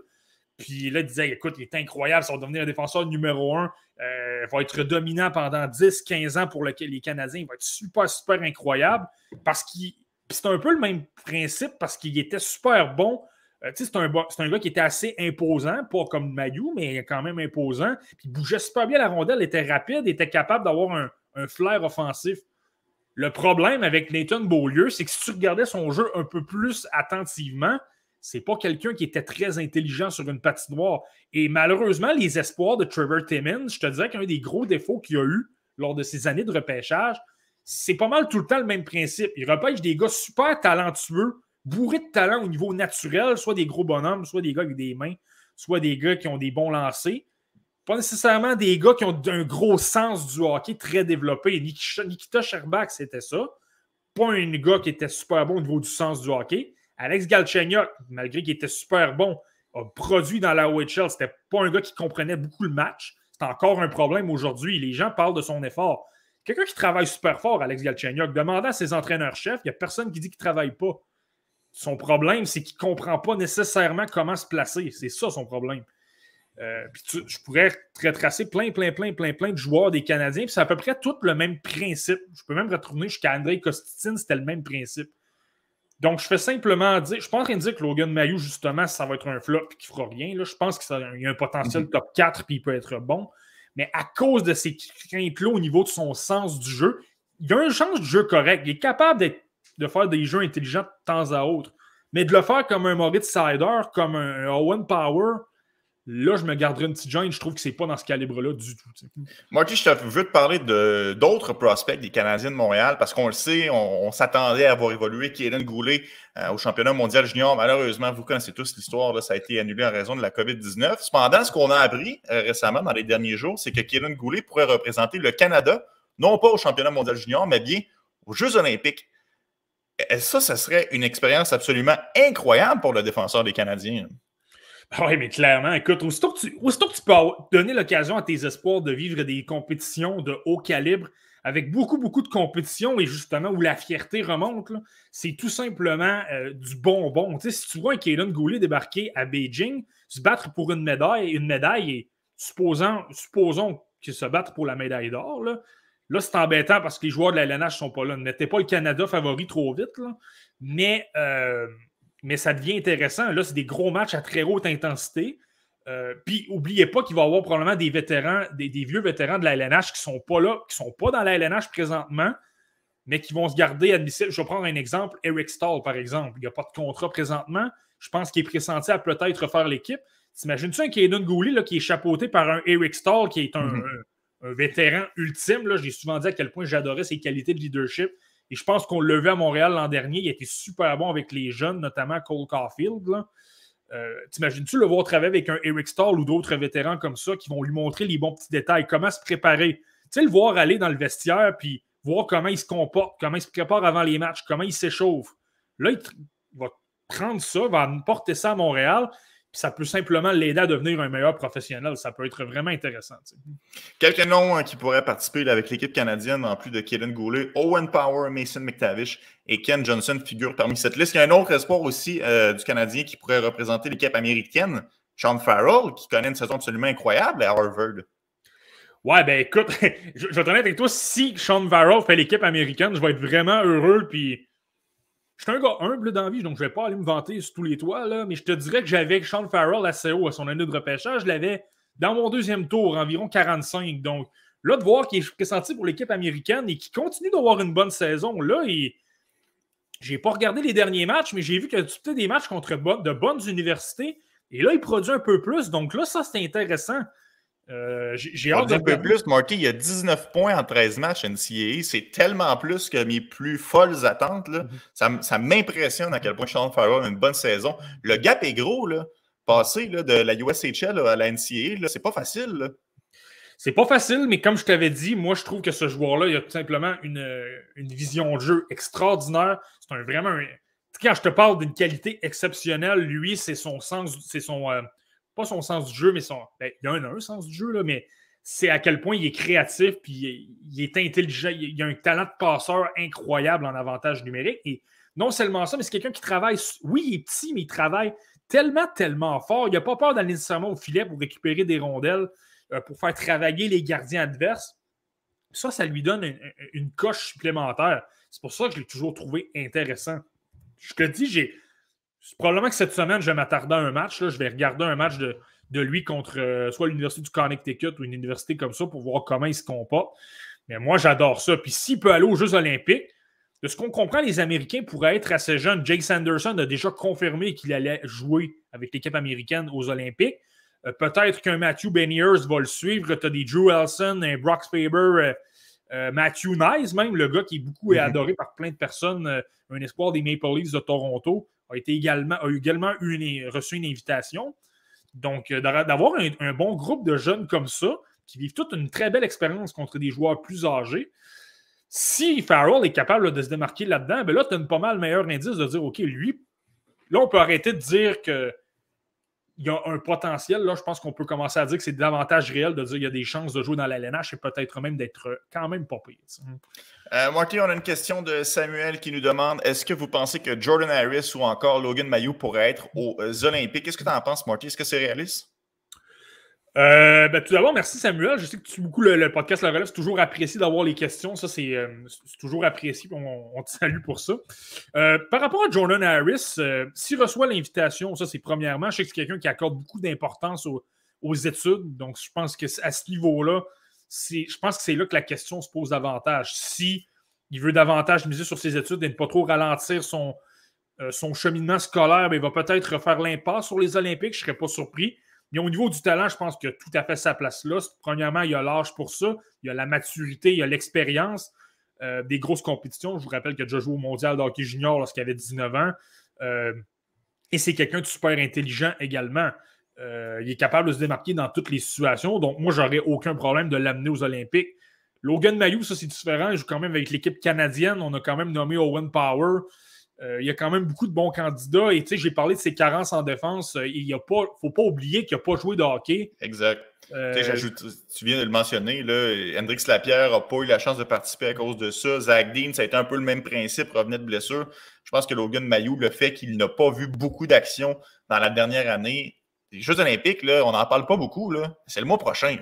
Puis là, il disait écoute, il est incroyable, ça va devenir un défenseur numéro un. il va être dominant pendant 10-15 ans pour les Canadiens. Il va être super, super incroyable. Parce qu'il c'est un peu le même principe parce qu'il était super bon. Euh, c'est un, un, gars qui était assez imposant, pas comme Mayou, mais quand même imposant. Puis il bougeait super bien la rondelle, était rapide, était capable d'avoir un, flair offensif. Le problème avec Nathan Beaulieu, c'est que si tu regardais son jeu un peu plus attentivement, c'est pas quelqu'un qui était très intelligent sur une patinoire. Et malheureusement, les espoirs de Trevor Timmins, je te dirais qu'un des gros défauts qu'il a eu lors de ses années de repêchage, c'est pas mal tout le temps le même principe. Il repêche des gars super talentueux, bourrés de talent au niveau naturel, soit des gros bonhommes, soit des gars avec des mains, soit des gars qui ont des bons lancers. Pas nécessairement des gars qui ont un gros sens du hockey très développé. Nikita Sherbak, c'était ça. Pas un gars qui était super bon au niveau du sens du hockey. Alex Galchenyuk, malgré qu'il était super bon, a produit dans la OHL. C'était pas un gars qui comprenait beaucoup le match. C'est encore un problème aujourd'hui. Les gens parlent de son effort. Quelqu'un qui travaille super fort, Alex Galchenyuk, demandant à ses entraîneurs-chefs, il n'y a personne qui dit qu'il ne travaille pas. Son problème, c'est qu'il ne comprend pas nécessairement comment se placer. C'est ça son problème. Euh, je pourrais retracer plein, plein, plein, plein, plein de joueurs des Canadiens. C'est à peu près tout le même principe. Je peux même retourner jusqu'à André Kostitine, c'était le même principe. Donc, je fais simplement dire, je suis pas en train de dire que Logan Mayou, justement, ça va être un flop et qu'il ne fera rien. Là. Je pense qu'il y a un potentiel mhm. top 4 puis il peut être bon mais à cause de ses craintes-là au niveau de son sens du jeu, il a un sens du jeu correct. Il est capable de faire des jeux intelligents de temps à autre. Mais de le faire comme un Moritz Sider, comme un Owen Power, Là, je me garderai une petite joint. Je trouve que c'est pas dans ce calibre-là du tout. Marty, je veux te parler d'autres prospects des Canadiens de Montréal parce qu'on le sait, on, s'attendait à voir évoluer Kaden Goulet euh, au championnat mondial junior. Malheureusement, vous connaissez tous l'histoire, ça a été annulé en raison de la COVID-19. Cependant, ce qu'on a appris euh, récemment dans les derniers jours, c'est que Kaden Goulet pourrait représenter le Canada, non pas au championnat mondial junior, mais bien aux Jeux olympiques. Et ça, ce serait une expérience absolument incroyable pour le défenseur des Canadiens. Oui, mais clairement, écoute, aussitôt que tu, tu peux donner l'occasion à tes espoirs de vivre des compétitions de haut calibre avec beaucoup, beaucoup de compétitions et justement où la fierté remonte, c'est tout simplement euh, du bonbon. Tu sais, si tu vois un Kaden Goulet débarquer à Beijing, se battre pour une médaille, une médaille et supposons, supposons qu'il se battre pour la médaille d'or, là, là c'est embêtant parce que les joueurs de la LNH ne sont pas là. Mettez pas le Canada favori trop vite, là. mais euh, mais ça devient intéressant. Là, c'est des gros matchs à très haute intensité. Euh, puis, n'oubliez pas qu'il va y avoir probablement des vétérans, des, vieux vétérans de la LNH qui ne sont pas là, qui ne sont pas dans la LNH présentement, mais qui vont se garder admissibles. Je vais prendre un exemple. Eric Stahl, par exemple. Il n'y a pas de contrat présentement. Je pense qu'il est pressenti à peut-être refaire l'équipe. T'imagines-tu un Kaden Goulet qui est chapeauté par un Eric Stahl qui est un, mm-hmm. vétéran ultime? J'ai souvent dit à quel point j'adorais ses qualités de leadership. Et je pense qu'on l'a à Montréal l'an dernier. Il était super bon avec les jeunes, notamment Cole Caulfield. Euh, t'imagines-tu le voir travailler avec un Eric Stahl ou d'autres vétérans comme ça qui vont lui montrer les bons petits détails, comment se préparer? Tu sais, le voir aller dans le vestiaire puis voir comment il se comporte, comment il se prépare avant les matchs, comment il s'échauffe. Là, il va prendre ça, va porter ça à Montréal ça peut simplement l'aider à devenir un meilleur professionnel. Ça peut être vraiment intéressant. Quelques noms hein, qui pourraient participer avec l'équipe canadienne, en plus de Kaden Goulet, Owen Power, Mason McTavish et Ken Johnson figurent parmi cette liste. Il y a un autre espoir aussi euh, du Canadien qui pourrait représenter l'équipe américaine, Sean Farrell, qui connaît une saison absolument incroyable à Harvard. Ouais, ben écoute, je, vais te avec toi, si Sean Farrell fait l'équipe américaine, je vais être vraiment heureux. Puis je suis un gars humble dans la vie, donc je ne vais pas aller me vanter sur tous les toits, là, mais je te dirais que j'avais Sean Farrell assez haut à son année de repêchage. Je l'avais dans mon deuxième tour, environ 45. Donc là, de voir qu'il est pressenti pour l'équipe américaine et qu'il continue d'avoir une bonne saison, là, et j'ai pas regardé les derniers matchs, mais j'ai vu qu'il a peut des matchs contre de bonnes universités. Et là, il produit un peu plus. Donc là, ça, c'est intéressant. J'ai hâte de un peu plus, Marty. Il y a 19 points en 13 matchs NCAA. C'est tellement plus que mes plus folles attentes. Là. Mm-hmm. Ça, m'impressionne à quel point Sean Farrell a une bonne saison. Le gap est gros. Là. Passer là, de la USHL à la NCAA, c'est pas facile. C'est pas facile, mais comme je t'avais dit, moi, je trouve que ce joueur-là, il a tout simplement une, une vision de jeu extraordinaire. C'est un, vraiment un... Quand je te parle d'une qualité exceptionnelle, lui, c'est son sens, c'est son. Euh, pas son sens du jeu, mais son. Ben, il a un, un, sens du jeu, là, mais c'est à quel point il est créatif, puis il est, intelligent. Il a un talent de passeur incroyable en avantage numérique. Et non seulement ça, mais c'est quelqu'un qui travaille. Oui, il est petit, mais il travaille tellement, tellement fort. Il n'a pas peur d'aller nécessairement au filet pour récupérer des rondelles. Euh, pour faire travailler les gardiens adverses. Ça, ça lui donne une, coche supplémentaire. C'est pour ça que je l'ai toujours trouvé intéressant. Je te dis, j'ai. Probablement que cette semaine, je vais m'attarder à un match. Là. Je vais regarder un match de, lui contre euh, soit l'Université du Connecticut ou une université comme ça pour voir comment il se comporte. Mais moi, j'adore ça. Puis s'il peut aller aux Jeux Olympiques, de ce qu'on comprend, les Américains pourraient être assez jeunes. Jake Sanderson a déjà confirmé qu'il allait jouer avec l'équipe américaine aux Olympiques. Euh, peut-être qu'un Matthew Beniers va le suivre. Tu as des Drew Elson, un Brock Faber, euh, Matthew Nice, même, le gars qui est beaucoup mhm. adoré par plein de personnes, un espoir des Maple Leafs de Toronto, a, été également, a également reçu une invitation. Donc, d'avoir un, bon groupe de jeunes comme ça, qui vivent toute une très belle expérience contre des joueurs plus âgés, si Farrell est capable de se démarquer là-dedans, ben là, tu as pas mal meilleur indice de dire, OK, lui, là, on peut arrêter de dire que il y a un potentiel. Là, je pense qu'on peut commencer à dire que c'est davantage réel de dire qu'il y a des chances de jouer dans la LNH et peut-être même d'être quand même pas pire. Euh, Marty, on a une question de Samuel qui nous demande est-ce que vous pensez que Jordan Harris ou encore Logan Mayou pourraient être aux Olympiques? Qu'est-ce que tu en penses, Marty? Est-ce que c'est réaliste? Euh, ben, tout d'abord, merci Samuel. Je sais que tu beaucoup le, podcast La Relève. C'est toujours apprécié d'avoir les questions. Ça, c'est euh, toujours apprécié. On, te salue pour ça. Euh, par rapport à Jordan Harris, s'il reçoit l'invitation, ça, c'est premièrement, je sais que c'est quelqu'un qui accorde beaucoup d'importance aux, études. Donc, je pense que à ce niveau-là, je pense que c'est là que la question se pose davantage. Si il veut davantage miser sur ses études et ne pas trop ralentir son, son cheminement scolaire, ben, il va peut-être refaire l'impasse sur les Olympiques. Je ne serais pas surpris. Mais au niveau du talent, je pense qu'il a tout à fait sa place là. Premièrement, il y a l'âge pour ça, il y a la maturité, il y a l'expérience euh, des grosses compétitions. Je vous rappelle qu'il a déjà au mondial de junior lorsqu'il avait 19 ans. Euh, et c'est quelqu'un de super intelligent également. Euh, il est capable de se démarquer dans toutes les situations. Donc, moi, j'aurais aucun problème de l'amener aux Olympiques. Logan Mayou, ça, c'est différent. Il joue quand même avec l'équipe canadienne. On a quand même nommé Owen Power. Euh, il y a quand même beaucoup de bons candidats. Et tu sais, j'ai parlé de ses carences en défense. Euh, il ne faut pas oublier qu'il n'a pas joué de hockey. Exact. Euh, tu viens de le mentionner, là, Hendrix Lapierre n'a pas eu la chance de participer à cause de ça. Zach Dean, ça a été un peu le même principe, revenait de blessure. Je pense que Logan Mayou, le fait qu'il n'a pas vu beaucoup d'action dans la dernière année, les Jeux olympiques, là, on n'en parle pas beaucoup. C'est le mois prochain.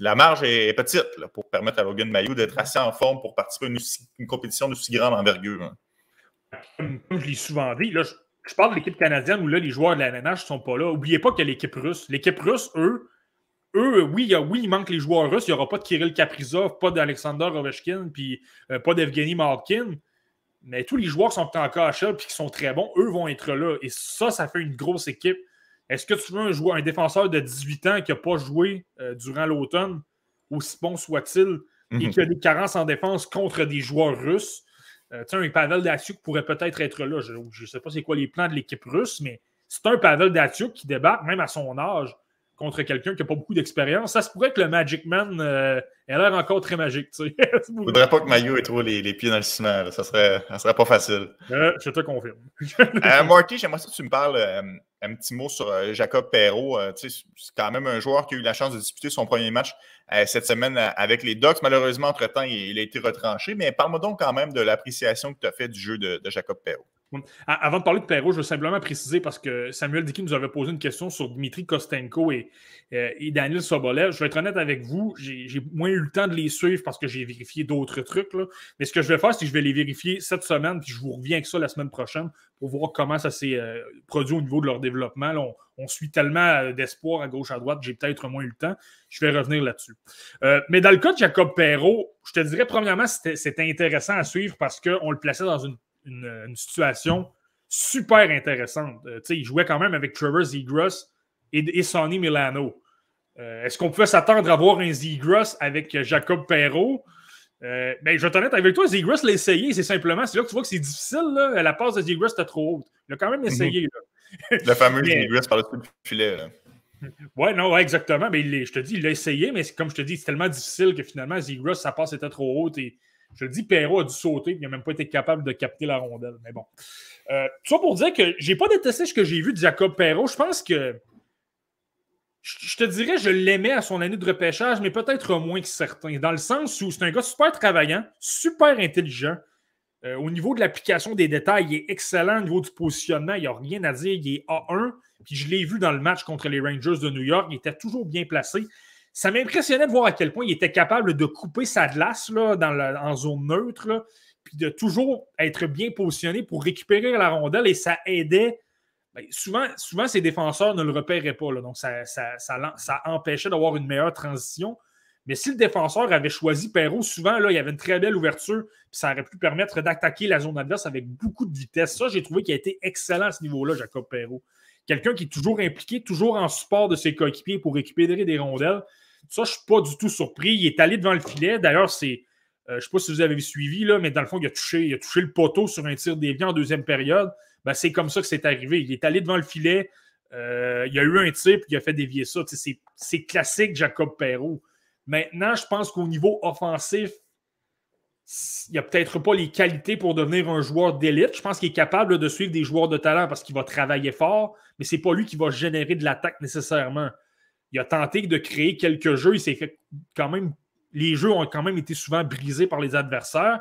la marge est petite pour permettre à Logan Mayou d'être assez en forme pour participer à une, compétition de si grande envergure. Comme, je l'ai souvent dit, là, je, parle de l'équipe canadienne où là, les joueurs de la NNH ne sont pas là. N'oubliez pas qu'il y a l'équipe russe. L'équipe russe, eux, eux, oui, il, oui, il manque les joueurs russes. Il n'y aura pas de Kirill Kaprizov, pas d'Alexander Ovechkin, puis euh, pas d'Evgeny Malkin. Mais tous les joueurs qui sont en KHL et qui sont très bons, eux vont être là. Et ça, ça fait une grosse équipe. Est-ce que tu veux un, joueur, un défenseur de 18 ans qui n'a pas joué euh, durant l'automne, aussi bon soit-il, et mhm. qui a des carences en défense contre des joueurs russes? Euh, tu sais, un Pavel Datsuk pourrait peut-être être là. Je ne sais pas c'est quoi les plans de l'équipe russe, mais c'est un Pavel Datsuk qui débarque, même à son âge, contre quelqu'un qui n'a pas beaucoup d'expérience. Ça se pourrait que le Magic Man euh, ait l'air encore très magique. Je ne voudrais pas que Mayo ait trop les, les, pieds dans le ciment. Ça serait, ça serait pas facile. Euh, je te confirme. euh, Marty, j'aimerais que tu me parles euh, un petit mot sur Jacob Perrault. c'est quand même un joueur qui a eu la chance de disputer son premier match cette semaine avec les Ducks. Malheureusement, entre-temps, il, a été retranché. Mais parle-moi donc quand même de l'appréciation que tu as fait du jeu de, de Jacob Perrault. Avant de parler de Perrault, je veux simplement préciser parce que Samuel Dicky nous avait posé une question sur Dmitri Kostenko et, euh, Daniel Sobolev. Je vais être honnête avec vous, j'ai moins eu le temps de les suivre parce que j'ai vérifié d'autres trucs. Mais ce que je vais faire, c'est que je vais les vérifier cette semaine, puis je vous reviens avec ça la semaine prochaine pour voir comment ça s'est euh, produit au niveau de leur développement. on, suit tellement euh, d'espoir à gauche, à droite, j'ai peut-être moins eu le temps. Je vais revenir là-dessus. mais dans le cas de Jacob Perrault, je te dirais, premièrement, c'était intéressant à suivre parce qu'on le plaçait dans une une, situation super intéressante. Euh, il jouait quand même avec Trevor Zegras et, Sonny Milano. Euh, est-ce qu'on pouvait s'attendre à voir un Zegras avec Jacob Perrault? Euh, ben, je vais t'en avec toi, Zegras l'a essayé, c'est simplement, c'est là que tu vois que c'est difficile. Là. La passe de Zegras était trop haute. Il a quand même mhm. essayé. Le fameux mais... par le du filet. Ouais, non, ouais, exactement. Mais je te dis, il l'a essayé, mais comme je te dis, c'est tellement difficile que finalement, Zegras, sa passe était trop haute. Et je te dis, Perrault a dû sauter, il n'a même pas été capable de capter la rondelle. Mais bon. Euh, tout ça pour dire que j'ai pas détesté ce que j'ai vu de Jacob Perrault. Je pense que je te dirais, je l'aimais à son année de repêchage, mais peut-être moins que certains, dans le sens où c'est un gars super travaillant, super intelligent. Euh, au niveau de l'application des détails, il est excellent. Au niveau du positionnement, il n'y a rien à dire. Il est A1. Puis je l'ai vu dans le match contre les Rangers de New York. Il était toujours bien placé. Ça m'impressionnait de voir à quel point il était capable de couper sa glace là, dans en zone neutre, puis de toujours être bien positionné pour récupérer la rondelle. Et ça aidait ben, souvent, souvent, ses défenseurs ne le repéraient pas. donc, ça, ça, empêchait d'avoir une meilleure transition. Mais si le défenseur avait choisi Perrault, souvent, là, il y avait une très belle ouverture, puis ça aurait pu permettre d'attaquer la zone adverse avec beaucoup de vitesse. Ça, j'ai trouvé qu'il a été excellent à ce niveau-là, Jacob Perrault. Quelqu'un qui est toujours impliqué, toujours en support de ses coéquipiers pour récupérer des rondelles. Ça, je ne suis pas du tout surpris. Il est allé devant le filet. D'ailleurs, c'est. Euh, je ne sais pas si vous avez suivi, là, mais dans le fond, il a touché, il a touché le poteau sur un tir déviant en deuxième période. Ben, c'est comme ça que c'est arrivé. Il est allé devant le filet, euh, il y a eu un tir, puis il a fait dévier ça. C'est classique Jacob Perrault. Maintenant, je pense qu'au niveau offensif, il n'y a peut-être pas les qualités pour devenir un joueur d'élite. Je pense qu'il est capable de suivre des joueurs de talent parce qu'il va travailler fort, mais ce n'est pas lui qui va générer de l'attaque nécessairement. Il a tenté de créer quelques jeux. Il s'est fait quand même. Les jeux ont quand même été souvent brisés par les adversaires.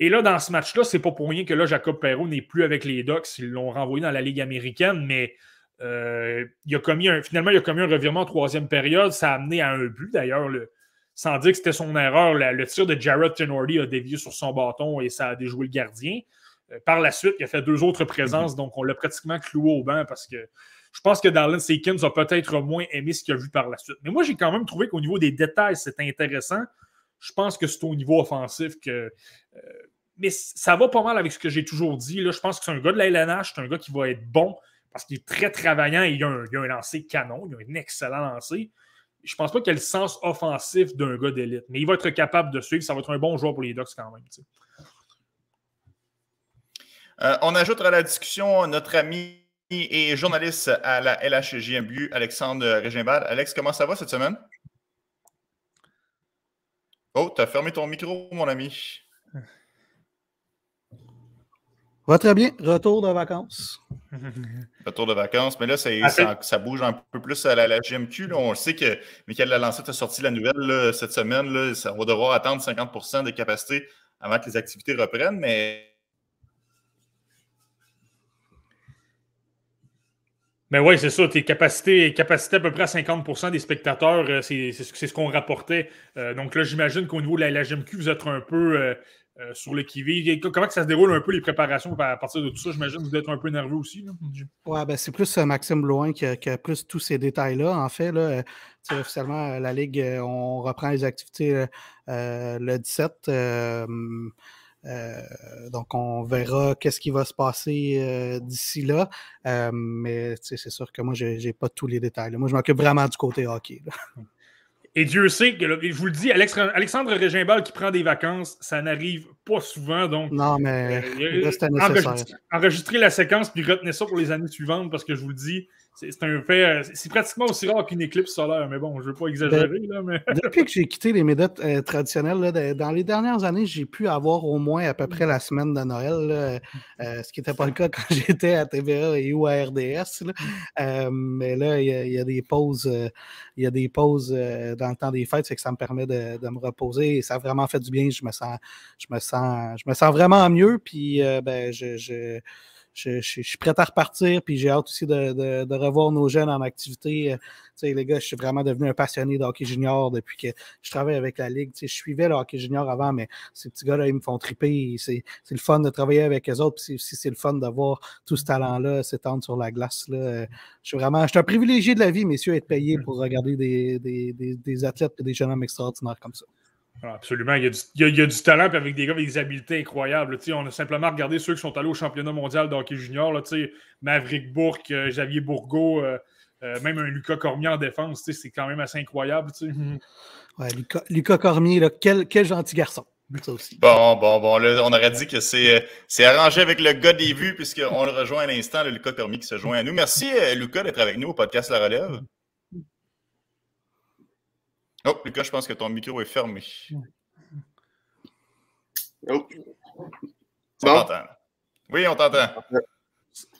Et là, dans ce match-là, c'est pas pour rien que là, Jacob Perrault n'est plus avec les Ducks. Ils l'ont renvoyé dans la Ligue américaine, mais euh, il a commis un, finalement, il a commis un revirement en troisième période. Ça a amené à un but, d'ailleurs, sans dire que c'était son erreur. le tir de Jared Tenordi a dévié sur son bâton et ça a déjoué le gardien. Euh, par la suite, il a fait deux autres présences, donc on l'a pratiquement cloué au banc parce que je pense que Darlene Seekins a peut-être moins aimé ce qu'il a vu par la suite. Mais moi, j'ai quand même trouvé qu'au niveau des détails, c'était intéressant. Je pense que c'est au niveau offensif que. Euh, mais ça va pas mal avec ce que j'ai toujours dit. Là. Je pense que c'est un gars de la LNH, c'est un gars qui va être bon parce qu'il est très travaillant il a un, il a canon, il a un excellent lancer. Je pense pas qu'il ait le sens offensif d'un gars d'élite, mais il va être capable de suivre. Ça va être un bon joueur pour les Ducks quand même. Euh, on ajoute à la discussion notre ami et journaliste à la LHJMU, Alexandre Régimbal. Alex, comment ça va cette semaine? Oh, tu as fermé ton micro, mon ami. Va très bien. Retour de vacances. Retour de vacances. Mais là, ah, ça, bouge un peu plus à la, GMQ. On sait que Michael Lalancette a sorti la nouvelle cette semaine. Là, ça, on va devoir attendre 50% de capacité avant que les activités reprennent. Mais Ben oui, c'est ça. Tes capacités, capacité à peu près à 50% des spectateurs, euh, c'est ce qu'on rapportait. Euh, donc là, j'imagine qu'au niveau de la, GMQ, vous êtes un peu euh, sur le qui Comment ça se déroule un peu les préparations à partir de tout ça? J'imagine que vous êtes un peu nerveux aussi. Oui, ben c'est plus Maxime Bloin qui a, plus tous ces détails-là. En fait, là, officiellement, la Ligue, on reprend les activités le 17. Euh, donc, on verra qu'est-ce qui va se passer euh, d'ici là. Euh, mais c'est sûr que moi, je n'ai pas tous les détails. Moi, je m'occupe vraiment du côté hockey. Et Dieu sait que, je vous le dis, Alexandre Régimbal qui prend des vacances, ça n'arrive pas souvent. Donc, non, mais enregistrer la séquence puis retenez ça pour les années suivantes parce que je vous le dis, c'est un fait. Euh, c'est pratiquement aussi rare qu'une éclipse solaire, mais bon, je ne veux pas exagérer. Là, mais... Depuis que j'ai quitté les médias euh, traditionnels, dans les dernières années, j'ai pu avoir au moins à peu près la semaine de Noël, euh, ce qui n'était pas le cas quand j'étais à TVA et ou à RDS. mais là, il y, a des pauses, il y a des pauses dans le temps des fêtes, c'est que ça me permet de, me reposer et ça a vraiment fait du bien. Je me sens, je me sens, je me sens vraiment mieux. Puis ben, je je, suis prêt à repartir, puis j'ai hâte aussi de, revoir nos jeunes en activité. Euh, sais, les gars, je suis vraiment devenu un passionné de hockey junior depuis que je travaille avec la Ligue. je suivais le hockey junior avant, mais ces petits gars-là, ils me font triper. C'est le fun de travailler avec eux autres, puis c'est le fun d'avoir tout ce talent-là s'étendre sur la glace. Là. Euh, je suis vraiment je suis un privilégié de la vie, messieurs, être payé pour regarder des, des athlètes et des jeunes hommes extraordinaires comme ça. Ah, absolument. Il y, a du, talent avec des gars avec des habiletés incroyables. on a simplement regardé ceux qui sont allés au championnat mondial de hockey junior. Là, Maverick Bourque, euh, Xavier Bourgault, euh, même un Lucas Cormier en défense, c'est quand même assez incroyable. Ouais, Lucas, Cormier, quel, quel gentil garçon. Bon, bon, bon. on aurait dit que c'est arrangé avec le gars des vues, puisqu'on le rejoint à l'instant, le Lucas Cormier qui se joint à nous. Merci, Lucas, d'être avec nous au podcast La Relève. Oh, Lucas, je pense que ton micro est fermé. Oh. On t'entend. Oui, on t'entend.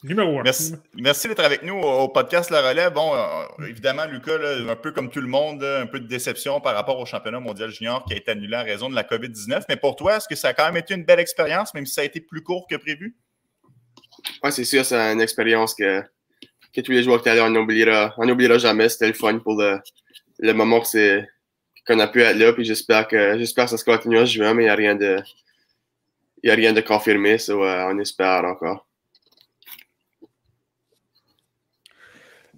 Numéro un. Merci, d'être avec nous au podcast La Relève. Bon, euh, évidemment, Lucas, un peu comme tout le monde, un peu de déception par rapport au championnat mondial junior qui a été annulé en raison de la COVID-19. Mais pour toi, est-ce que ça a quand même été une belle expérience, même si ça a été plus court que prévu? Oui, c'est sûr, c'est une expérience que, que tous les joueurs qui étaient on n'oubliera on oubliera jamais. C'était le fun pour le, le moment qu'on a pu être là. Puis j'espère que, j'espère que ça se continue en juin, mais il n'y a rien de, a rien de confirmé. So, euh, on espère encore.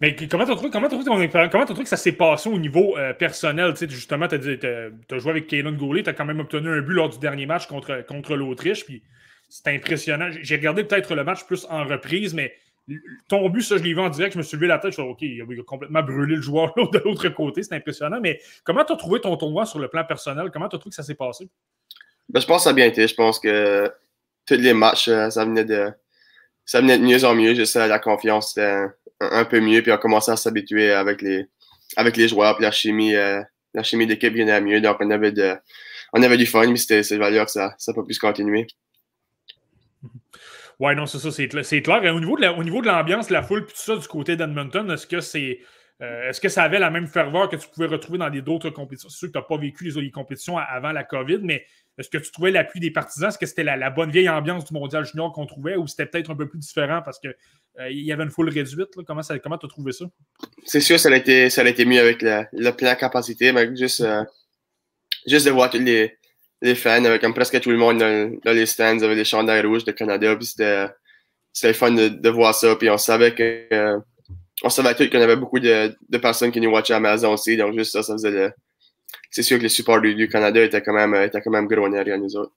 Mais comment tu trouves, comment comment que ça s'est passé au niveau euh, personnel? Justement, tu as, joué avec Kaylan Goulet, tu as quand même obtenu un but lors du dernier match contre, contre l'Autriche. Puis c'est impressionnant. J'ai regardé peut-être le match plus en reprise, mais ton but, ça, je l'ai vu en direct, je me suis levé la tête, je suis dit, OK, il a complètement brûlé le joueur de l'autre côté, c'est impressionnant. Mais comment tu as trouvé ton tournoi sur le plan personnel? Comment tu as trouvé que ça s'est passé? Ben, je pense que ça a bien été. Je pense que tous les matchs, euh, ça venait de ça venait de mieux en mieux. Juste la confiance était un, peu mieux, puis on commençait à s'habituer avec les, avec les joueurs, puis la chimie, euh, la chimie d'équipe venait à mieux. Donc on avait, de, on avait du fun, mais c'était valeur que ça pas pu se continuer. Ouais, non, c'est ça, c'est clair. au niveau de l'ambiance, la, foule, tout ça, du côté d'Edmonton, est-ce que c'est. Euh, est-ce que ça avait la même ferveur que tu pouvais retrouver dans d'autres compétitions? C'est sûr que tu n'as pas vécu les, compétitions avant la COVID, mais est-ce que tu trouvais l'appui des partisans? Est-ce que c'était la, bonne vieille ambiance du mondial junior qu'on trouvait ou c'était peut-être un peu plus différent parce qu'il euh, y avait une foule réduite? Comment tu as trouvé ça? C'est sûr, ça a, été, ça a été mieux avec le, plan capacité, mais juste, euh, juste de voir tous les, les fans, avec comme presque tout le monde dans, les stands, avec les chandails rouges de Canada. Puis c'était, fun de, voir ça. Puis on savait que euh, on savait qu'il y avait beaucoup de, de, personnes qui nous watchaient à la maison aussi. Donc juste ça, ça faisait le. C'est sûr que le support du, Canada était quand même, était quand même gros derrière nous autres.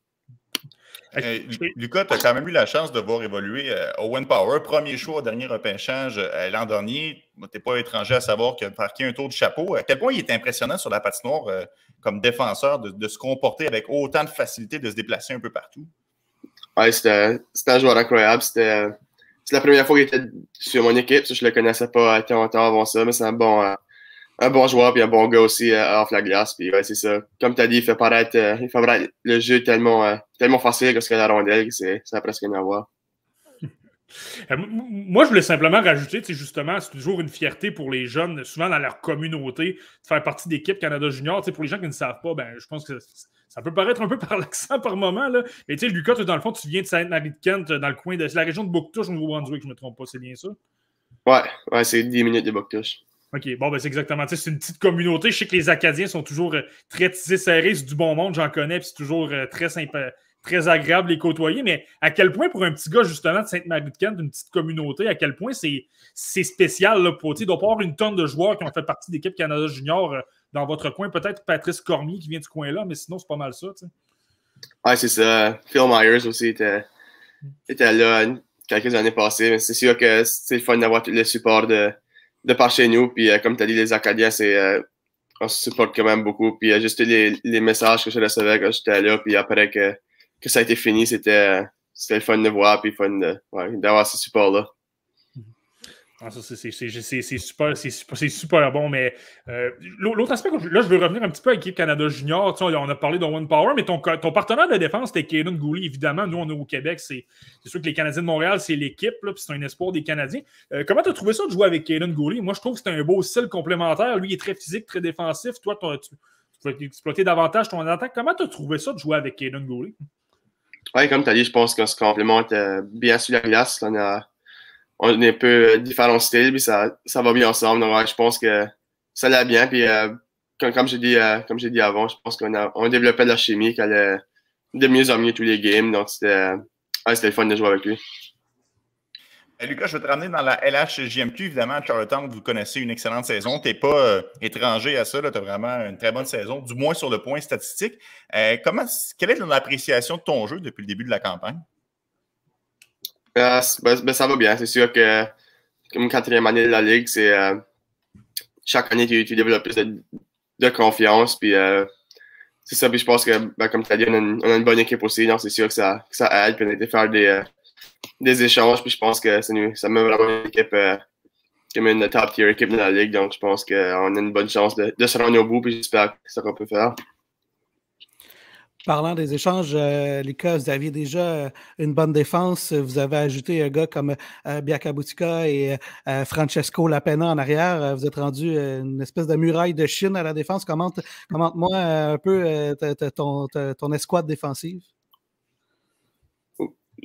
Lucas, tu as quand même eu la chance de voir évoluer euh, Owen Power, premier choix au dernier repêchage euh, l'an dernier. Tu n'es pas étranger à savoir qu'il a marqué un tour de chapeau. À quel point il est impressionnant sur la patinoire euh, comme défenseur de, se comporter avec autant de facilité, de se déplacer un peu partout? Oui, c'était un joueur incroyable. C'était la première fois qu'il était sur mon équipe. Je ne le connaissais pas tant longtemps avant ça, mais c'est un bon, un bon joueur et un bon gars aussi euh, off la glace. Puis ouais, c'est ça. Comme tu as dit, il fait paraître, euh, il fait paraître le jeu tellement, euh, tellement facile que la rondelle, c'est, ça a presque rien à voir. Moi, je voulais simplement rajouter, justement, c'est toujours une fierté pour les jeunes, souvent dans leur communauté, de faire partie d'équipe Canada Junior. Pour les gens qui ne savent pas, ben, je pense que ça peut paraître un peu par l'accent par moment. Là. Mais tu sais, Lucas, dans le fond, tu viens de Sainte-Marie-de-Kent, dans le coin de la région de Bouctouche, au Nouveau-Brunswick, je ne me trompe pas, c'est bien ça? Ouais, ouais c'est 10 minutes de Bouctouche. OK, bon, ben c'est exactement. C'est une petite communauté. Je sais que les Acadiens sont toujours euh, très tissés serrés. C'est du bon monde, j'en connais, puis c'est toujours euh, très sympa, très agréable les côtoyer. Mais à quel point, pour un petit gars, justement, de Sainte-Marie-de-Kent, une petite communauté, à quel point c'est spécial. Là, pour, il doit pas avoir une tonne de joueurs qui ont fait partie d'équipe Canada Junior euh, dans votre coin. Peut-être Patrice Cormier qui vient du coin-là, mais sinon, c'est pas mal ça. Oui, c'est ça. Phil Myers aussi était, là quelques années passées. C'est sûr que c'est le fun d'avoir le support de de par chez nous. Puis, euh, comme tu as dit, les Acadiens, c'est, euh, on se supporte quand même beaucoup. Puis, euh, juste les, les, messages que je recevais quand j'étais là. Puis, après que, que ça a été fini, c'était, c'était fun de voir. Puis, fun d'avoir ce support-là. Ah, c'est super, super bon, mais euh, l'autre aspect, là, je veux revenir un petit peu à l'équipe Canada Junior. on a parlé de One Power, mais ton, partenaire de défense, c'était Kaden Gooley, évidemment. Nous, on est au Québec. C'est sûr que les Canadiens de Montréal, c'est l'équipe, puis c'est un espoir des Canadiens. Euh, comment tu as trouvé ça de jouer avec Kaden Gooley? Moi, je trouve que c'est un beau style complémentaire. Lui, il est très physique, très défensif. Toi, tu, tu vas exploiter davantage ton attaque. Comment tu as trouvé ça de jouer avec Kaden Gooley? Oui, comme tu as dit, je pense qu'on se complémente euh, bien sur la glace. on a on est un peu différents styles, puis ça, ça va bien ensemble. Je pense que ça allait bien. Puis, euh, comme, j'ai dit, euh, comme j'ai dit avant, je pense qu'on a, on développé de la chimie qui allait de mieux en mieux tous les games. Donc, c'était, ouais, le fun de jouer avec lui. Lucas, je vais te ramener dans la LHJMQ. Évidemment, Charlottetown, vous connaissez une excellente saison. Tu n'es pas euh, étranger à ça. Tu as vraiment une très bonne saison, du moins sur le point statistique. comment, quelle est ton appréciation de ton jeu depuis le début de la campagne? Ben, ben, ça va bien. C'est sûr que comme quatrième année de la Ligue, c'est euh, chaque année, tu, tu développes plus de, de confiance. Puis c'est ça. Puis je pense que, ben, comme tu as dit, on a, une, bonne équipe aussi. Donc c'est sûr que ça, que ça aide. Puis on a été faire des, des échanges. Puis je pense que ça, ça met vraiment une équipe comme une top tier équipe de la ligue. Donc je pense qu'on a une bonne chance de, de se rendre au bout. Puis j'espère que c'est ça qu'on peut faire. Parlant des échanges, euh, Lucas, vous aviez déjà euh, une bonne défense. Vous avez ajouté un gars comme euh, Biakabutika et euh, Francesco Lapena en arrière. Vous êtes rendu une espèce de muraille de Chine à la défense. Commente, commente-moi un peu ton, escouade défensive?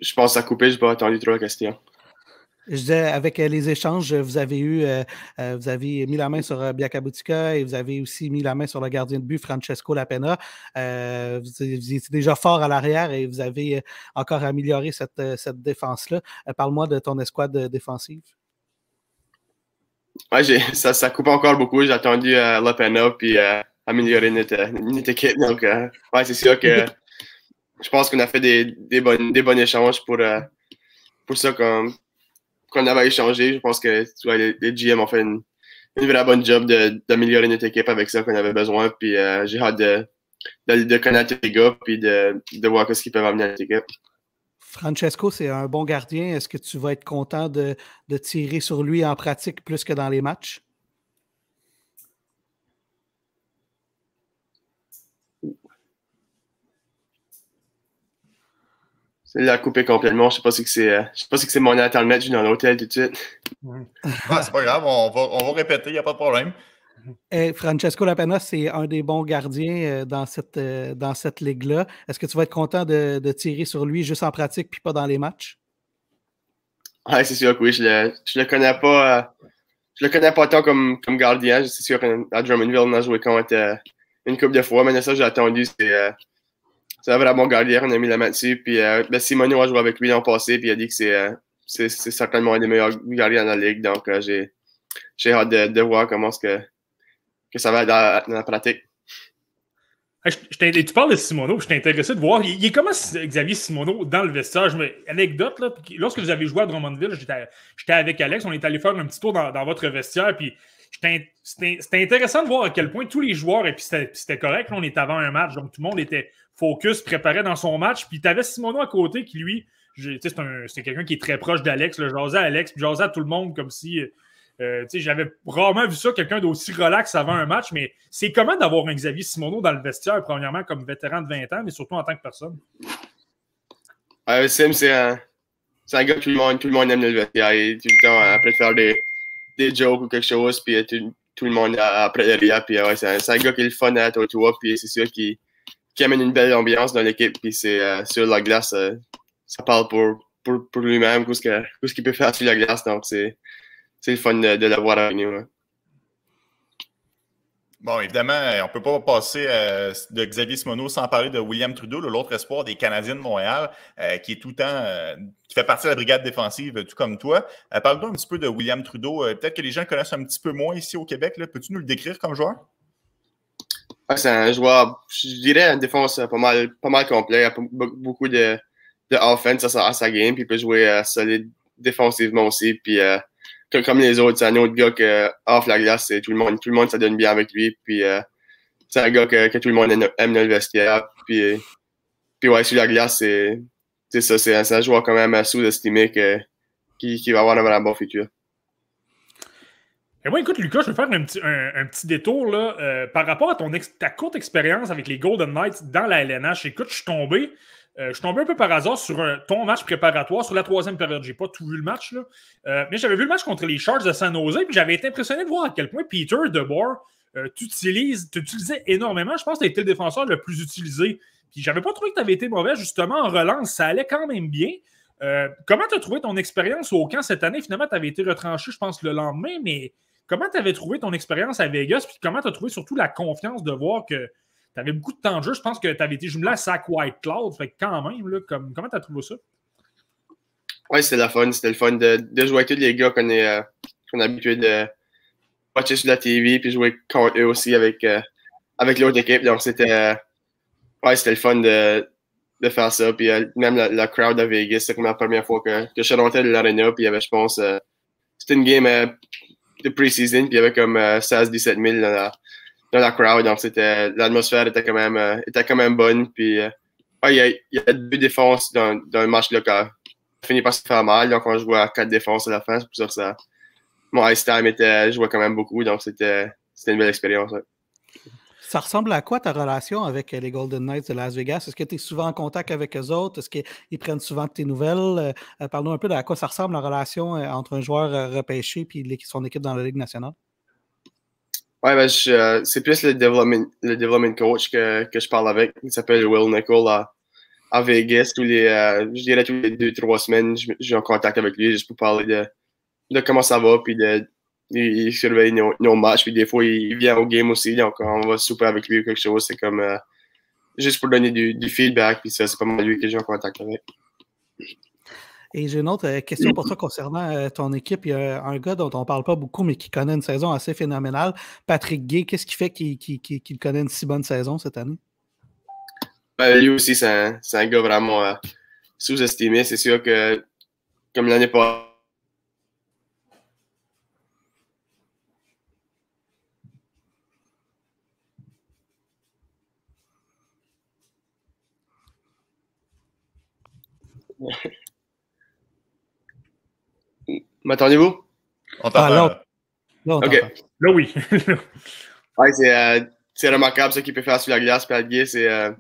Je pense à couper, je n'ai pas entendu trop la question. Je disais, avec euh, les échanges, vous avez eu, euh, euh, vous avez mis la main sur Biakabutika et vous avez aussi mis la main sur le gardien de but, Francesco Lapena. vous, étiez déjà fort à l'arrière et vous avez encore amélioré cette, cette défense-là. Parle-moi de ton escouade défensive. Oui, ça, ça coupe encore beaucoup. J'ai attendu Lapena puis améliorer notre, équipe. Donc, ouais, c'est sûr que je pense qu'on a fait des, des, bonnes, des bons échanges pour, pour ça. Comme, qu'on avait échangé. Je pense que les, GM ont fait une, vraie bonne job d'améliorer notre équipe avec ça qu'on avait besoin. Puis euh, j'ai hâte de, de, de, connaître les gars puis de, de voir ce qu'ils peuvent amener à notre équipe. Francesco, c'est un bon gardien. Est-ce que tu vas être content de, de tirer sur lui en pratique plus que dans les matchs? La coupé complètement. Je sais pas si c'est, euh, je sais pas si c'est mon internet. Je suis dans l'hôtel tout de suite. ah, c'est pas grave. On va, on va répéter. Il n'y a pas de problème. Et Francesco Lapena, c'est un des bons gardiens euh, dans cette, euh, dans cette ligue-là. Est-ce que tu vas être content de, de, tirer sur lui juste en pratique puis pas dans les matchs? Oui, c'est sûr que oui. Je le, je le connais pas. je le connais pas tant comme, comme gardien. C'est sûr qu'à Drummondville, on a joué contre une couple de fois. Mais ça, j'ai attendu. C'est c'est vraiment gardien, on a mis la main dessus. Puis euh, ben, a joué avec lui l'an passé, puis il a dit que c'est, euh, certainement un des meilleurs gardiens de la ligue. Donc euh, j'ai, hâte de, voir comment que, que ça va être dans, la pratique. Je, tu parles de Simoneau, je intéressé de voir. Il, est comment Xavier Simoneau dans le vestiaire? Anecdote, là, lorsque vous avez joué à Drummondville, j'étais, avec Alex, on est allé faire un petit tour dans, dans votre vestiaire, puis c'était intéressant de voir à quel point tous les joueurs, et puis c'était correct, là, on était avant un match, donc tout le monde était focus, préparé dans son match. Puis tu avais Simono à côté qui, lui, c'est quelqu'un qui est très proche d'Alex. Je jasais à Alex, puis jasais à tout le monde comme si. Euh, j'avais rarement vu ça, quelqu'un d'aussi relax avant un match, mais c'est comment d'avoir un Xavier Simoneau dans le vestiaire, premièrement comme vétéran de 20 ans, mais surtout en tant que personne? Euh, Sim, c'est un, un, gars que tout le monde, tout le monde aime le vestiaire. Tout le après faire des, des jokes ou quelque chose, puis tout, tout le monde après derrière. Puis ouais, c'est un, un, gars qui est le fun à toi, puis c'est sûr qu'il qui amène une belle ambiance dans l'équipe. Puis c'est euh, sur la glace, euh, ça parle pour, pour, lui-même, tout ce qu'il peut faire sur la glace. Donc c'est le fun de, l'avoir avec nous. Bon, évidemment, on ne peut pas passer euh, de Xavier Simoneau sans parler de William Trudeau, l'autre espoir des Canadiens de Montréal, euh, qui est tout le temps, euh, qui fait partie de la brigade défensive, tout comme toi. Parle-nous un petit peu de William Trudeau. Peut-être que les gens connaissent un petit peu moins ici au Québec. Peux-tu nous le décrire comme joueur? C'est un joueur, je dirais, une défense pas mal, pas mal complet. Il a beaucoup de, de offense à sa, game, puis il peut jouer euh, solide défensivement aussi. Puis, euh, comme les autres, c'est un autre gars que off la glace, tout le monde, tout le monde ça donne bien avec lui. Puis, euh, c'est un gars que, que, tout le monde aime dans le vestiaire. Puis, puis ouais, sur la glace, c'est, c'est ça, c'est un, joueur quand même sous-estimé qui, qui va avoir un bon futur. Moi, écoute, Lucas, je vais faire un petit, un, petit détour là, euh, par rapport à ton ta courte expérience avec les Golden Knights dans la LNH. Écoute, je suis tombé. Euh, je suis tombé un peu par hasard sur ton match préparatoire sur la troisième période. J'ai pas tout vu le match. Euh, mais j'avais vu le match contre les Sharks de San Jose, puis j'avais été impressionné de voir à quel point Peter DeBoer, tu utilisais énormément. Je pense que tu été le défenseur le plus utilisé. Puis j'avais pas trouvé que tu avais été mauvais, justement, en relance. Ça allait quand même bien. comment tu as trouvé ton expérience au camp cette année? Finalement, tu avais été retranché, je pense, le lendemain, mais Comment tu avais trouvé ton expérience à Vegas? Puis comment tu as trouvé surtout la confiance de voir que tu avais beaucoup de temps de jeu? Je pense que tu avais été jumelé à Sac White Cloud. Fait quand même, là, comme, comment tu as trouvé ça? Oui, c'était la fun. C'était le fun de, jouer avec tous les gars qu'on est, euh, habitué de watcher sur la TV puis jouer contre eux aussi avec, euh, avec l'autre équipe. Donc c'était euh, ouais, le fun de, de faire ça. Puis euh, même la, crowd à Vegas, c'était comme la première fois que, que je suis rentré de l'arena. Puis il y avait, je pense, c'était une game de pre-season, puis il y avait comme 16-17 000 dans la, dans la crowd, donc c'était l'atmosphère était quand même était quand même bonne, puis il, y a, y a deux défenses dans, dans le match local. Ça finit par se faire mal, donc on jouait à quatre défenses à la fin, c'est pour ça que ça, mon ice time était, je jouais quand même beaucoup, donc c'était une belle expérience. Ça ressemble à quoi ta relation avec les Golden Knights de Las Vegas? Est-ce que tu es souvent en contact avec eux autres? Est-ce qu'ils prennent souvent tes nouvelles? Euh, euh, parle-nous un peu de à quoi ça ressemble la relation euh, entre un joueur repêché et son équipe dans la Ligue nationale? Oui, ben, c'est plus le development, le coach que, je parle avec. Il s'appelle Will Nicole à, Vegas. Tous les, je dirais tous les deux, trois semaines, je, suis en contact avec lui juste pour parler de, de comment ça va, puis de, il, surveille nos, nos, matchs, puis des fois, il vient au game aussi, donc on va souper avec lui ou quelque chose. C'est comme euh, juste pour donner du, du feedback, puis ça, c'est pas mal lui que j'ai en contact avec. Et j'ai une autre euh, question pour toi concernant euh, ton équipe. Il y a un gars dont on ne parle pas beaucoup, mais qui connaît une saison assez phénoménale, Patrick Gay. Qu'est-ce qui fait qu'il connaît une si bonne saison cette année? Ben, lui aussi, c'est un, un, gars vraiment sous-estimé. C'est sûr que, comme l'année passée, M'entendez-vous? Ah, ok. Là, oui. ouais, euh, c'est remarquable ce qu'il peut faire sur la glace, Gay. C'est euh,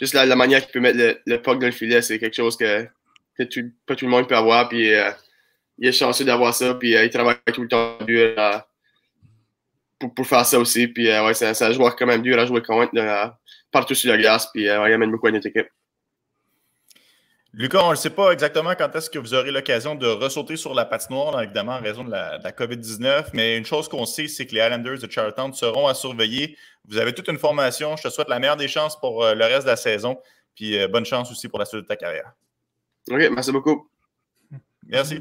juste la, manière qu'il peut mettre le, le, puck dans le filet. C'est quelque chose que, que tout, pas tout le monde peut avoir. Puis, euh, il est chanceux d'avoir ça. Puis, il travaille tout le temps dur pour, pour, faire ça aussi. Puis, ouais, c'est un joueur quand même dur à jouer contre partout sur la glace. Puis, il amène beaucoup à notre équipe. Lucas, on ne sait pas exactement quand est-ce que vous aurez l'occasion de ressauter sur la patinoire, évidemment, en raison de la, COVID-19. Mais une chose qu'on sait, c'est que les Islanders de Charlottetown seront à surveiller. Vous avez toute une formation. Je te souhaite la meilleure des chances pour euh, le reste de la saison. Puis euh, bonne chance aussi pour la suite de ta carrière. OK, merci beaucoup. Merci.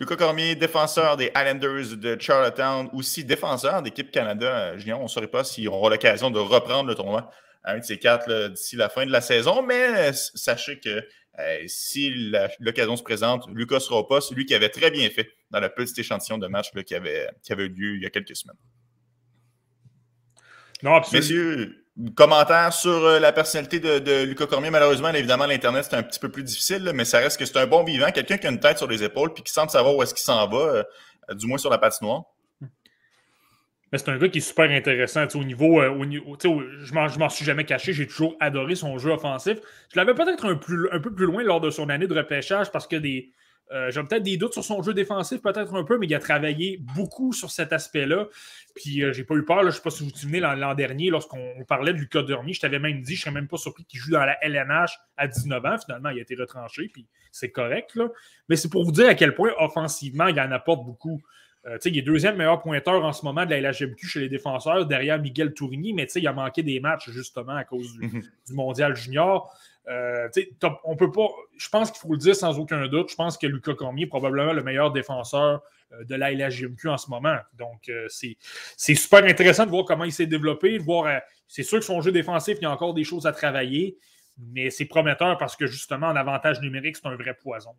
Lucas Cormier, défenseur des Islanders de Charlottetown, aussi défenseur d'équipe Canada euh, Junior. On ne saurait pas s'ils auront l'occasion de reprendre le tournoi un de ces quatre d'ici la fin de la saison. Mais sachez que euh, si l'occasion se présente, Lucas sera pas celui qui avait très bien fait dans le petit échantillon de match qui, avait, qui avait eu lieu il y a quelques semaines. Non, absolument. Messieurs, commentaire sur euh, la personnalité de, Lucas Cormier. Malheureusement, évidemment, l'Internet, c'est un petit peu plus difficile, mais ça reste que c'est un bon vivant, quelqu'un qui a une tête sur les épaules puis qui semble savoir où est-ce qu'il s'en va, euh, du moins sur la patinoire. Mais c'est un gars qui est super intéressant. Au niveau, euh, je ne m'en suis jamais caché. J'ai toujours adoré son jeu offensif. Je l'avais peut-être un, un, peu plus loin lors de son année de repêchage parce que des. Euh, j'ai peut-être des doutes sur son jeu défensif, peut-être un peu, mais il a travaillé beaucoup sur cet aspect-là. Puis euh, j'ai pas eu peur. je ne sais pas si vous vous souvenez l'an dernier, lorsqu'on parlait de Lucas je t'avais même dit, je ne serais même pas surpris qu'il joue dans la LNH à 19 ans. Finalement, il a été retranché, puis c'est correct. Là. Mais c'est pour vous dire à quel point offensivement, il en apporte beaucoup. Euh, il est deuxième meilleur pointeur en ce moment de la LHMQ chez les défenseurs, derrière Miguel Tourigny, mais il a manqué des matchs justement à cause du, mhm. Mondial Junior. Euh, on peut pas. Je pense qu'il faut le dire sans aucun doute. Je pense que Lucas Cormier est probablement le meilleur défenseur euh, de la LHGMQ en ce moment. Donc, c'est super intéressant de voir comment il s'est développé, de voir. c'est sûr que son jeu défensif, il y a encore des choses à travailler mais c'est prometteur parce que justement, en avantage numérique, c'est un vrai poison.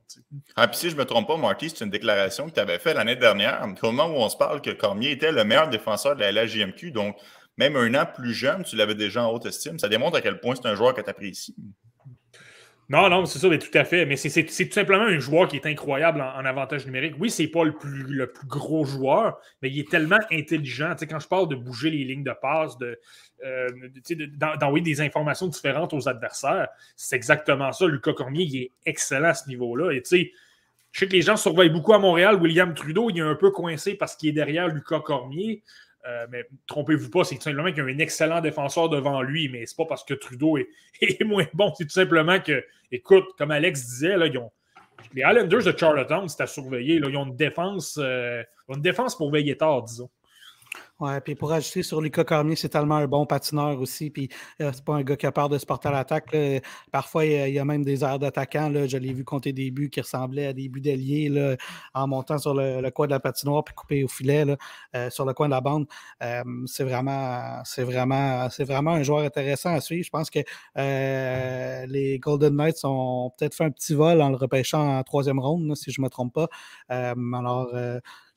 Ah, puis si je ne me trompe pas, Marty, c'est une déclaration que tu avais faite l'année dernière, au moment où on se parle que Cormier était le meilleur défenseur de la LHJMQ. Donc, même un an plus jeune, tu l'avais déjà en haute estime. Ça démontre à quel point c'est un joueur que tu apprécies. Non, non, c'est ça, mais tout à fait. Mais c'est tout simplement un joueur qui est incroyable en, avantage numérique. Oui, c'est pas le plus, le plus gros joueur, mais il est tellement intelligent. Tu sais, quand je parle de bouger les lignes de passe, de, euh, d'envoyer des informations différentes aux adversaires, c'est exactement ça. Lucas Cormier, il est excellent à ce niveau-là. Et tu sais, je sais que les gens surveillent beaucoup à Montréal. William Trudeau, il est un peu coincé parce qu'il est derrière Lucas Cormier. Euh, mais trompez-vous pas, c'est tout simplement qu'il y a un excellent défenseur devant lui, mais c'est pas parce que Trudeau est, moins bon, c'est tout simplement que, écoute, comme Alex disait, là, ont, les Islanders de Charlottetown, c'est à surveiller. Là, ils ont une défense, euh, une défense pour veiller tard, disons. Ouais, puis pour ajouter sur Lucas Cormier, c'est tellement un bon patineur aussi. Puis euh, c'est pas un gars qui a peur de se porter à l'attaque. Parfois, il y, a, même des airs d'attaquant. Je l'ai vu compter des buts qui ressemblaient à des buts d'alliés en montant sur le, coin de la patinoire puis couper au filet euh, sur le coin de la bande. Euh, c'est vraiment, c'est vraiment, c'est vraiment un joueur intéressant à suivre. Je pense que les Golden Knights ont peut-être fait un petit vol en le repêchant en troisième ronde, si je ne me trompe pas. alors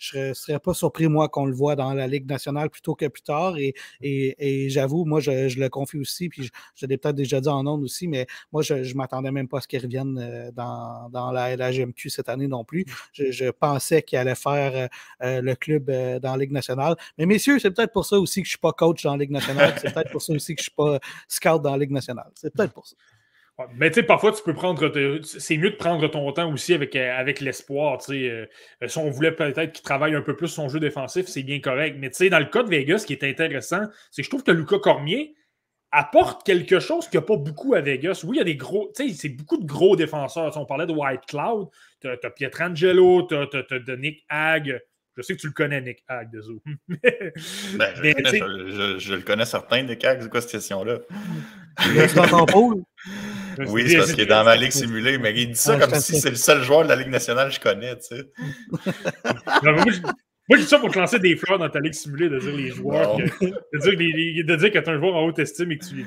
je ne serais pas surpris, moi, qu'on le voit dans la Ligue nationale plutôt que plus tard. Et, et, j'avoue, moi, je, le confie aussi, puis je, l'ai peut-être déjà dit en ondes aussi, mais moi, je ne m'attendais même pas à ce qu'il revienne euh, dans, dans la, GMQ cette année non plus. Je, pensais qu'il allait faire euh, euh, le club dans la Ligue nationale. Mais messieurs, c'est peut-être pour ça aussi que je ne suis pas coach dans la Ligue nationale. C'est peut-être pour ça aussi que je ne suis pas scout dans la Ligue nationale. C'est peut-être pour ça. Mais tu sais, parfois, tu peux prendre. C'est mieux de prendre ton temps aussi avec, euh, avec l'espoir. Euh, si on voulait peut-être qu'il travaille un peu plus son jeu défensif, c'est bien correct. Mais tu sais, dans le cas de Vegas, ce qui est intéressant, c'est que je trouve que Lucas Cormier apporte quelque chose qu'il n'y a pas beaucoup à Vegas. Oui, il y a des gros. Tu sais, c'est beaucoup de gros défenseurs. on parlait de White Cloud, tu as, Pietrangelo, tu as, Nick Hag. Je sais que tu le connais, Nick Hag, de Zoo. ben, je, je, le connais certain, Nick Hag, c'est quoi cette question-là? Oui, c'est parce qu'il est dans ma ligue simulée, mais il dit ça comme si c'est le seul joueur de la Ligue nationale que je connais, tu sais. moi, je dis ça pour te lancer des fleurs dans ta ligue simulée, de dire les joueurs, de, dire de dire que tu es un joueur en haute estime et que tu,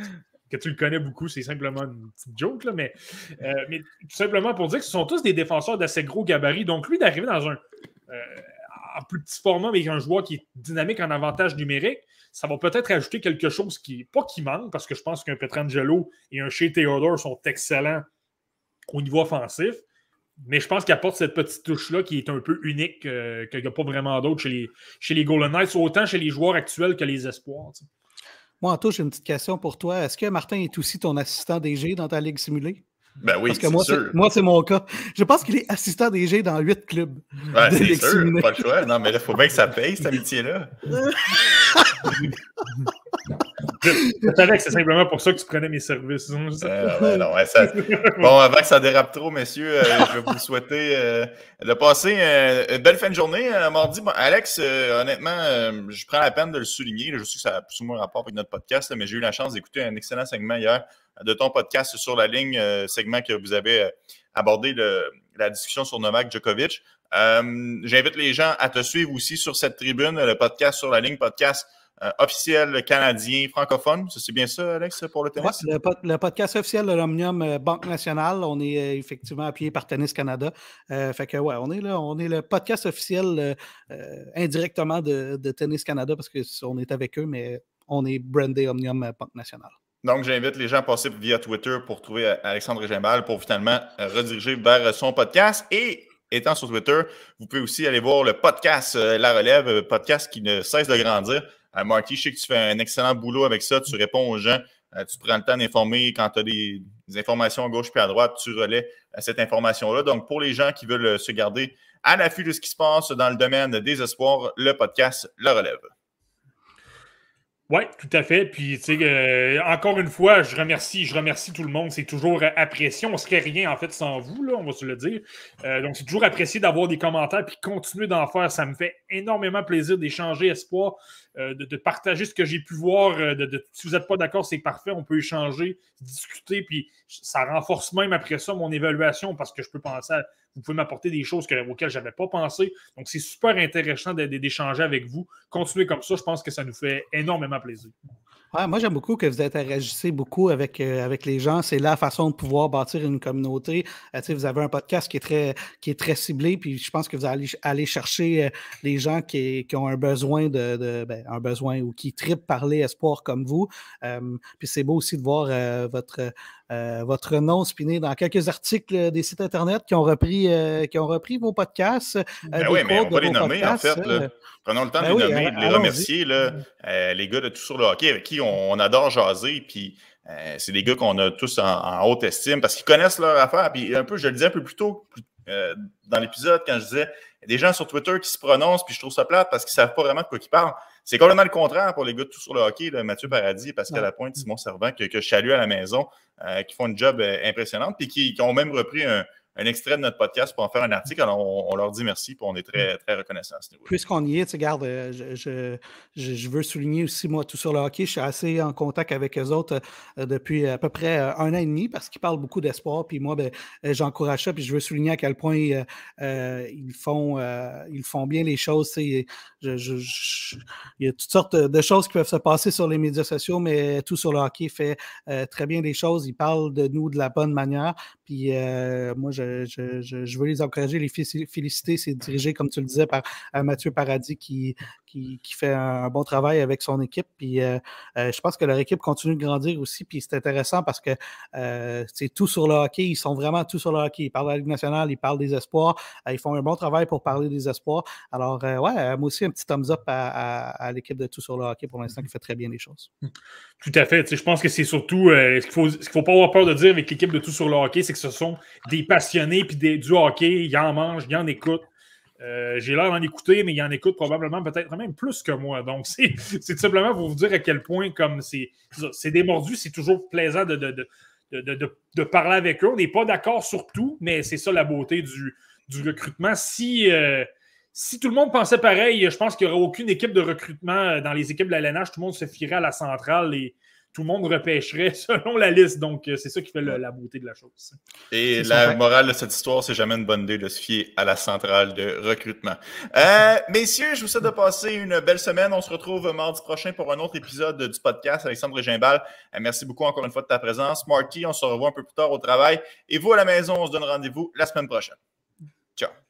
que tu le connais beaucoup, c'est simplement une petite joke, là, mais, euh, mais tout simplement pour dire que ce sont tous des défenseurs d'assez gros gabarit. Donc, lui, d'arriver dans un euh, en plus petit format, mais un joueur qui est dynamique en avantage numérique, ça va peut-être ajouter quelque chose qui, pas qui manque, parce que je pense qu'un Petrangelo et un Shea Theodore sont excellents au niveau offensif. Mais je pense qu'il apporte cette petite touche-là qui est un peu unique, euh, qu'il n'y a pas vraiment d'autre chez les, chez les Golden Knights, autant chez les joueurs actuels que les espoirs. Moi, Anto, j'ai une petite question pour toi. Est-ce que Martin est aussi ton assistant DG dans ta ligue simulée? Ben oui, Parce que moi, sûr. moi, c'est mon cas. Je pense qu'il est assistant DG dans huit clubs. Ouais, c'est sûr, pas le choix. Non, mais là, il faut bien que ça paye, cette amitié-là. Je savais que c'est simplement pour ça que tu prenais mes services. Euh, non, Bon, avant que ça dérape trop, messieurs, euh, je vais vous souhaiter euh, de passer une belle fin de journée. mardi, Alex, honnêtement, je prends la peine de le souligner. Je sais que ça a plus ou moins rapport avec notre podcast, mais j'ai eu la chance d'écouter un excellent segment hier de ton podcast sur la ligne, segment que vous avez abordé la discussion sur Novak Djokovic. J'invite les gens à te suivre aussi sur cette tribune, le podcast sur la ligne, podcast euh, officiel canadien francophone. C'est bien ça, Alex, pour le tennis? le, podcast officiel de l'Omnium euh, Banque Nationale. On est euh, effectivement appuyé par Tennis Canada. fait que, ouais, on est là. On est le podcast officiel indirectement de, Tennis Canada parce qu'on est avec eux, mais on est brandé Omnium Banque Nationale. Donc, j'invite les gens à passer via Twitter pour trouver Alexandre Gimbal pour finalement rediriger vers son podcast. Et étant sur Twitter, vous pouvez aussi aller voir le podcast La Relève, podcast qui ne cesse de grandir. Euh, Marty, je sais que tu fais un excellent boulot avec ça. Tu réponds aux gens. Euh, tu prends le temps d'informer quand tu as des, informations à gauche puis à droite, tu relais euh, cette information-là. Donc, pour les gens qui veulent se garder à l'affût de ce qui se passe dans le domaine des espoirs, le podcast le relève. Oui, tout à fait. Puis, tu sais, euh, encore une fois, je remercie, je remercie tout le monde. C'est toujours apprécié. On ne serait rien, en fait, sans vous, là, on va se le dire. Euh, donc, c'est toujours apprécié d'avoir des commentaires puis continuer d'en faire. Ça me fait énormément plaisir d'échanger espoir, euh, de, partager ce que j'ai pu voir. De, si vous n'êtes pas d'accord, c'est parfait. On peut échanger, discuter. Puis, ça renforce même après ça mon évaluation parce que je peux penser à vous pouvez m'apporter des choses auxquelles je n'avais pas pensé. Donc, c'est super intéressant d'échanger avec vous. Continuez comme ça, je pense que ça nous fait énormément plaisir moi, j'aime beaucoup que vous interagissez beaucoup avec, euh, avec les gens. C'est la façon de pouvoir bâtir une communauté. Euh, vous avez un podcast qui est très, qui est très ciblé, puis je pense que vous allez aller chercher euh, les gens qui, qui, ont un besoin de, ben, un besoin ou qui tripent parler espoir comme vous. puis c'est beau aussi de voir votre, votre nom spiné dans quelques articles des sites internet qui ont repris, qui ont repris vos podcasts. Ben oui, mais on va les nommer en fait. Prenons le temps de ben les nommer, de les remercier. Là, les gars de Tout sur le hockey avec qui on, adore jaser, puis euh, c'est des gars qu'on a tous en, haute estime parce qu'ils connaissent leur affaire. Puis un peu, je le disais un peu plus tôt euh, dans l'épisode quand je disais des gens sur Twitter qui se prononcent, puis je trouve ça plate parce qu'ils ne savent pas vraiment de quoi ils parlent. C'est complètement le contraire pour les gars de tout sur le hockey, Mathieu Paradis, Pascal la Lapointe, Simon Servant, que, que je salue à la maison, euh, qui font une job impressionnante, puis qui, ont même repris un, un extrait de notre podcast pour en faire un article. Alors, on, leur dit merci, et on est très, très reconnaissant à ce niveau. Puisqu'on y est, tu garde, euh, je, je, veux souligner aussi, moi, tout sur le hockey, je suis assez en contact avec eux autres euh, depuis à peu près un an et demi parce qu'ils parlent beaucoup d'espoir. Puis moi, ben, j'encourage ça, puis je veux souligner à quel point ils, font, ils font bien les choses. il y a toutes sortes de choses qui peuvent se passer sur les médias sociaux, mais tout sur le hockey fait très bien les choses. Ils parlent de nous de la bonne manière. Puis moi, je, veux les encourager, les féliciter. C'est dirigé, comme tu le disais, par Mathieu Paradis qui, qui, fait un, bon travail avec son équipe. Puis je pense que leur équipe continue de grandir aussi. Puis c'est intéressant parce que c'est tout sur le hockey. Ils sont vraiment tout sur le hockey. Ils parlent de la Ligue nationale, ils parlent des espoirs. ils font un bon travail pour parler des espoirs. Alors, ouais, moi aussi, un petit thumbs up à, l'équipe de tout sur le hockey pour l'instant qui fait très bien les choses. Tout à fait. Je pense que c'est surtout ce qu'il ne faut, faut, pas avoir peur de dire avec l'équipe de tout sur le hockey, c'est que ce sont des passionnés puis des, du hockey. Ils en mangent, ils en écoutent. Euh, j'ai l'air d'en écouter, mais ils en écoutent probablement peut-être même plus que moi. Donc, c'est simplement pour vous dire à quel point, comme c'est démordu, c'est toujours plaisant de, de, de, parler avec eux. On n'est pas d'accord sur tout, mais c'est ça la beauté du, du recrutement. Si, euh, si tout le monde pensait pareil, je pense qu'il n'y aurait aucune équipe de recrutement dans les équipes de la LNH. Tout le monde se fierait à la centrale et tout le monde repêcherait selon la liste. Donc, euh, c'est ça qui fait la beauté de la chose. Et la morale de cette histoire, c'est jamais une bonne idée de se fier à la centrale de recrutement. Euh, messieurs, je vous souhaite de passer une belle semaine. On se retrouve mardi prochain pour un autre épisode du podcast. Alexandre Gimbal, euh, merci beaucoup encore une fois de ta présence. Marty, on se revoit un peu plus tard au travail. Et vous, à la maison, on se donne rendez-vous la semaine prochaine. Ciao.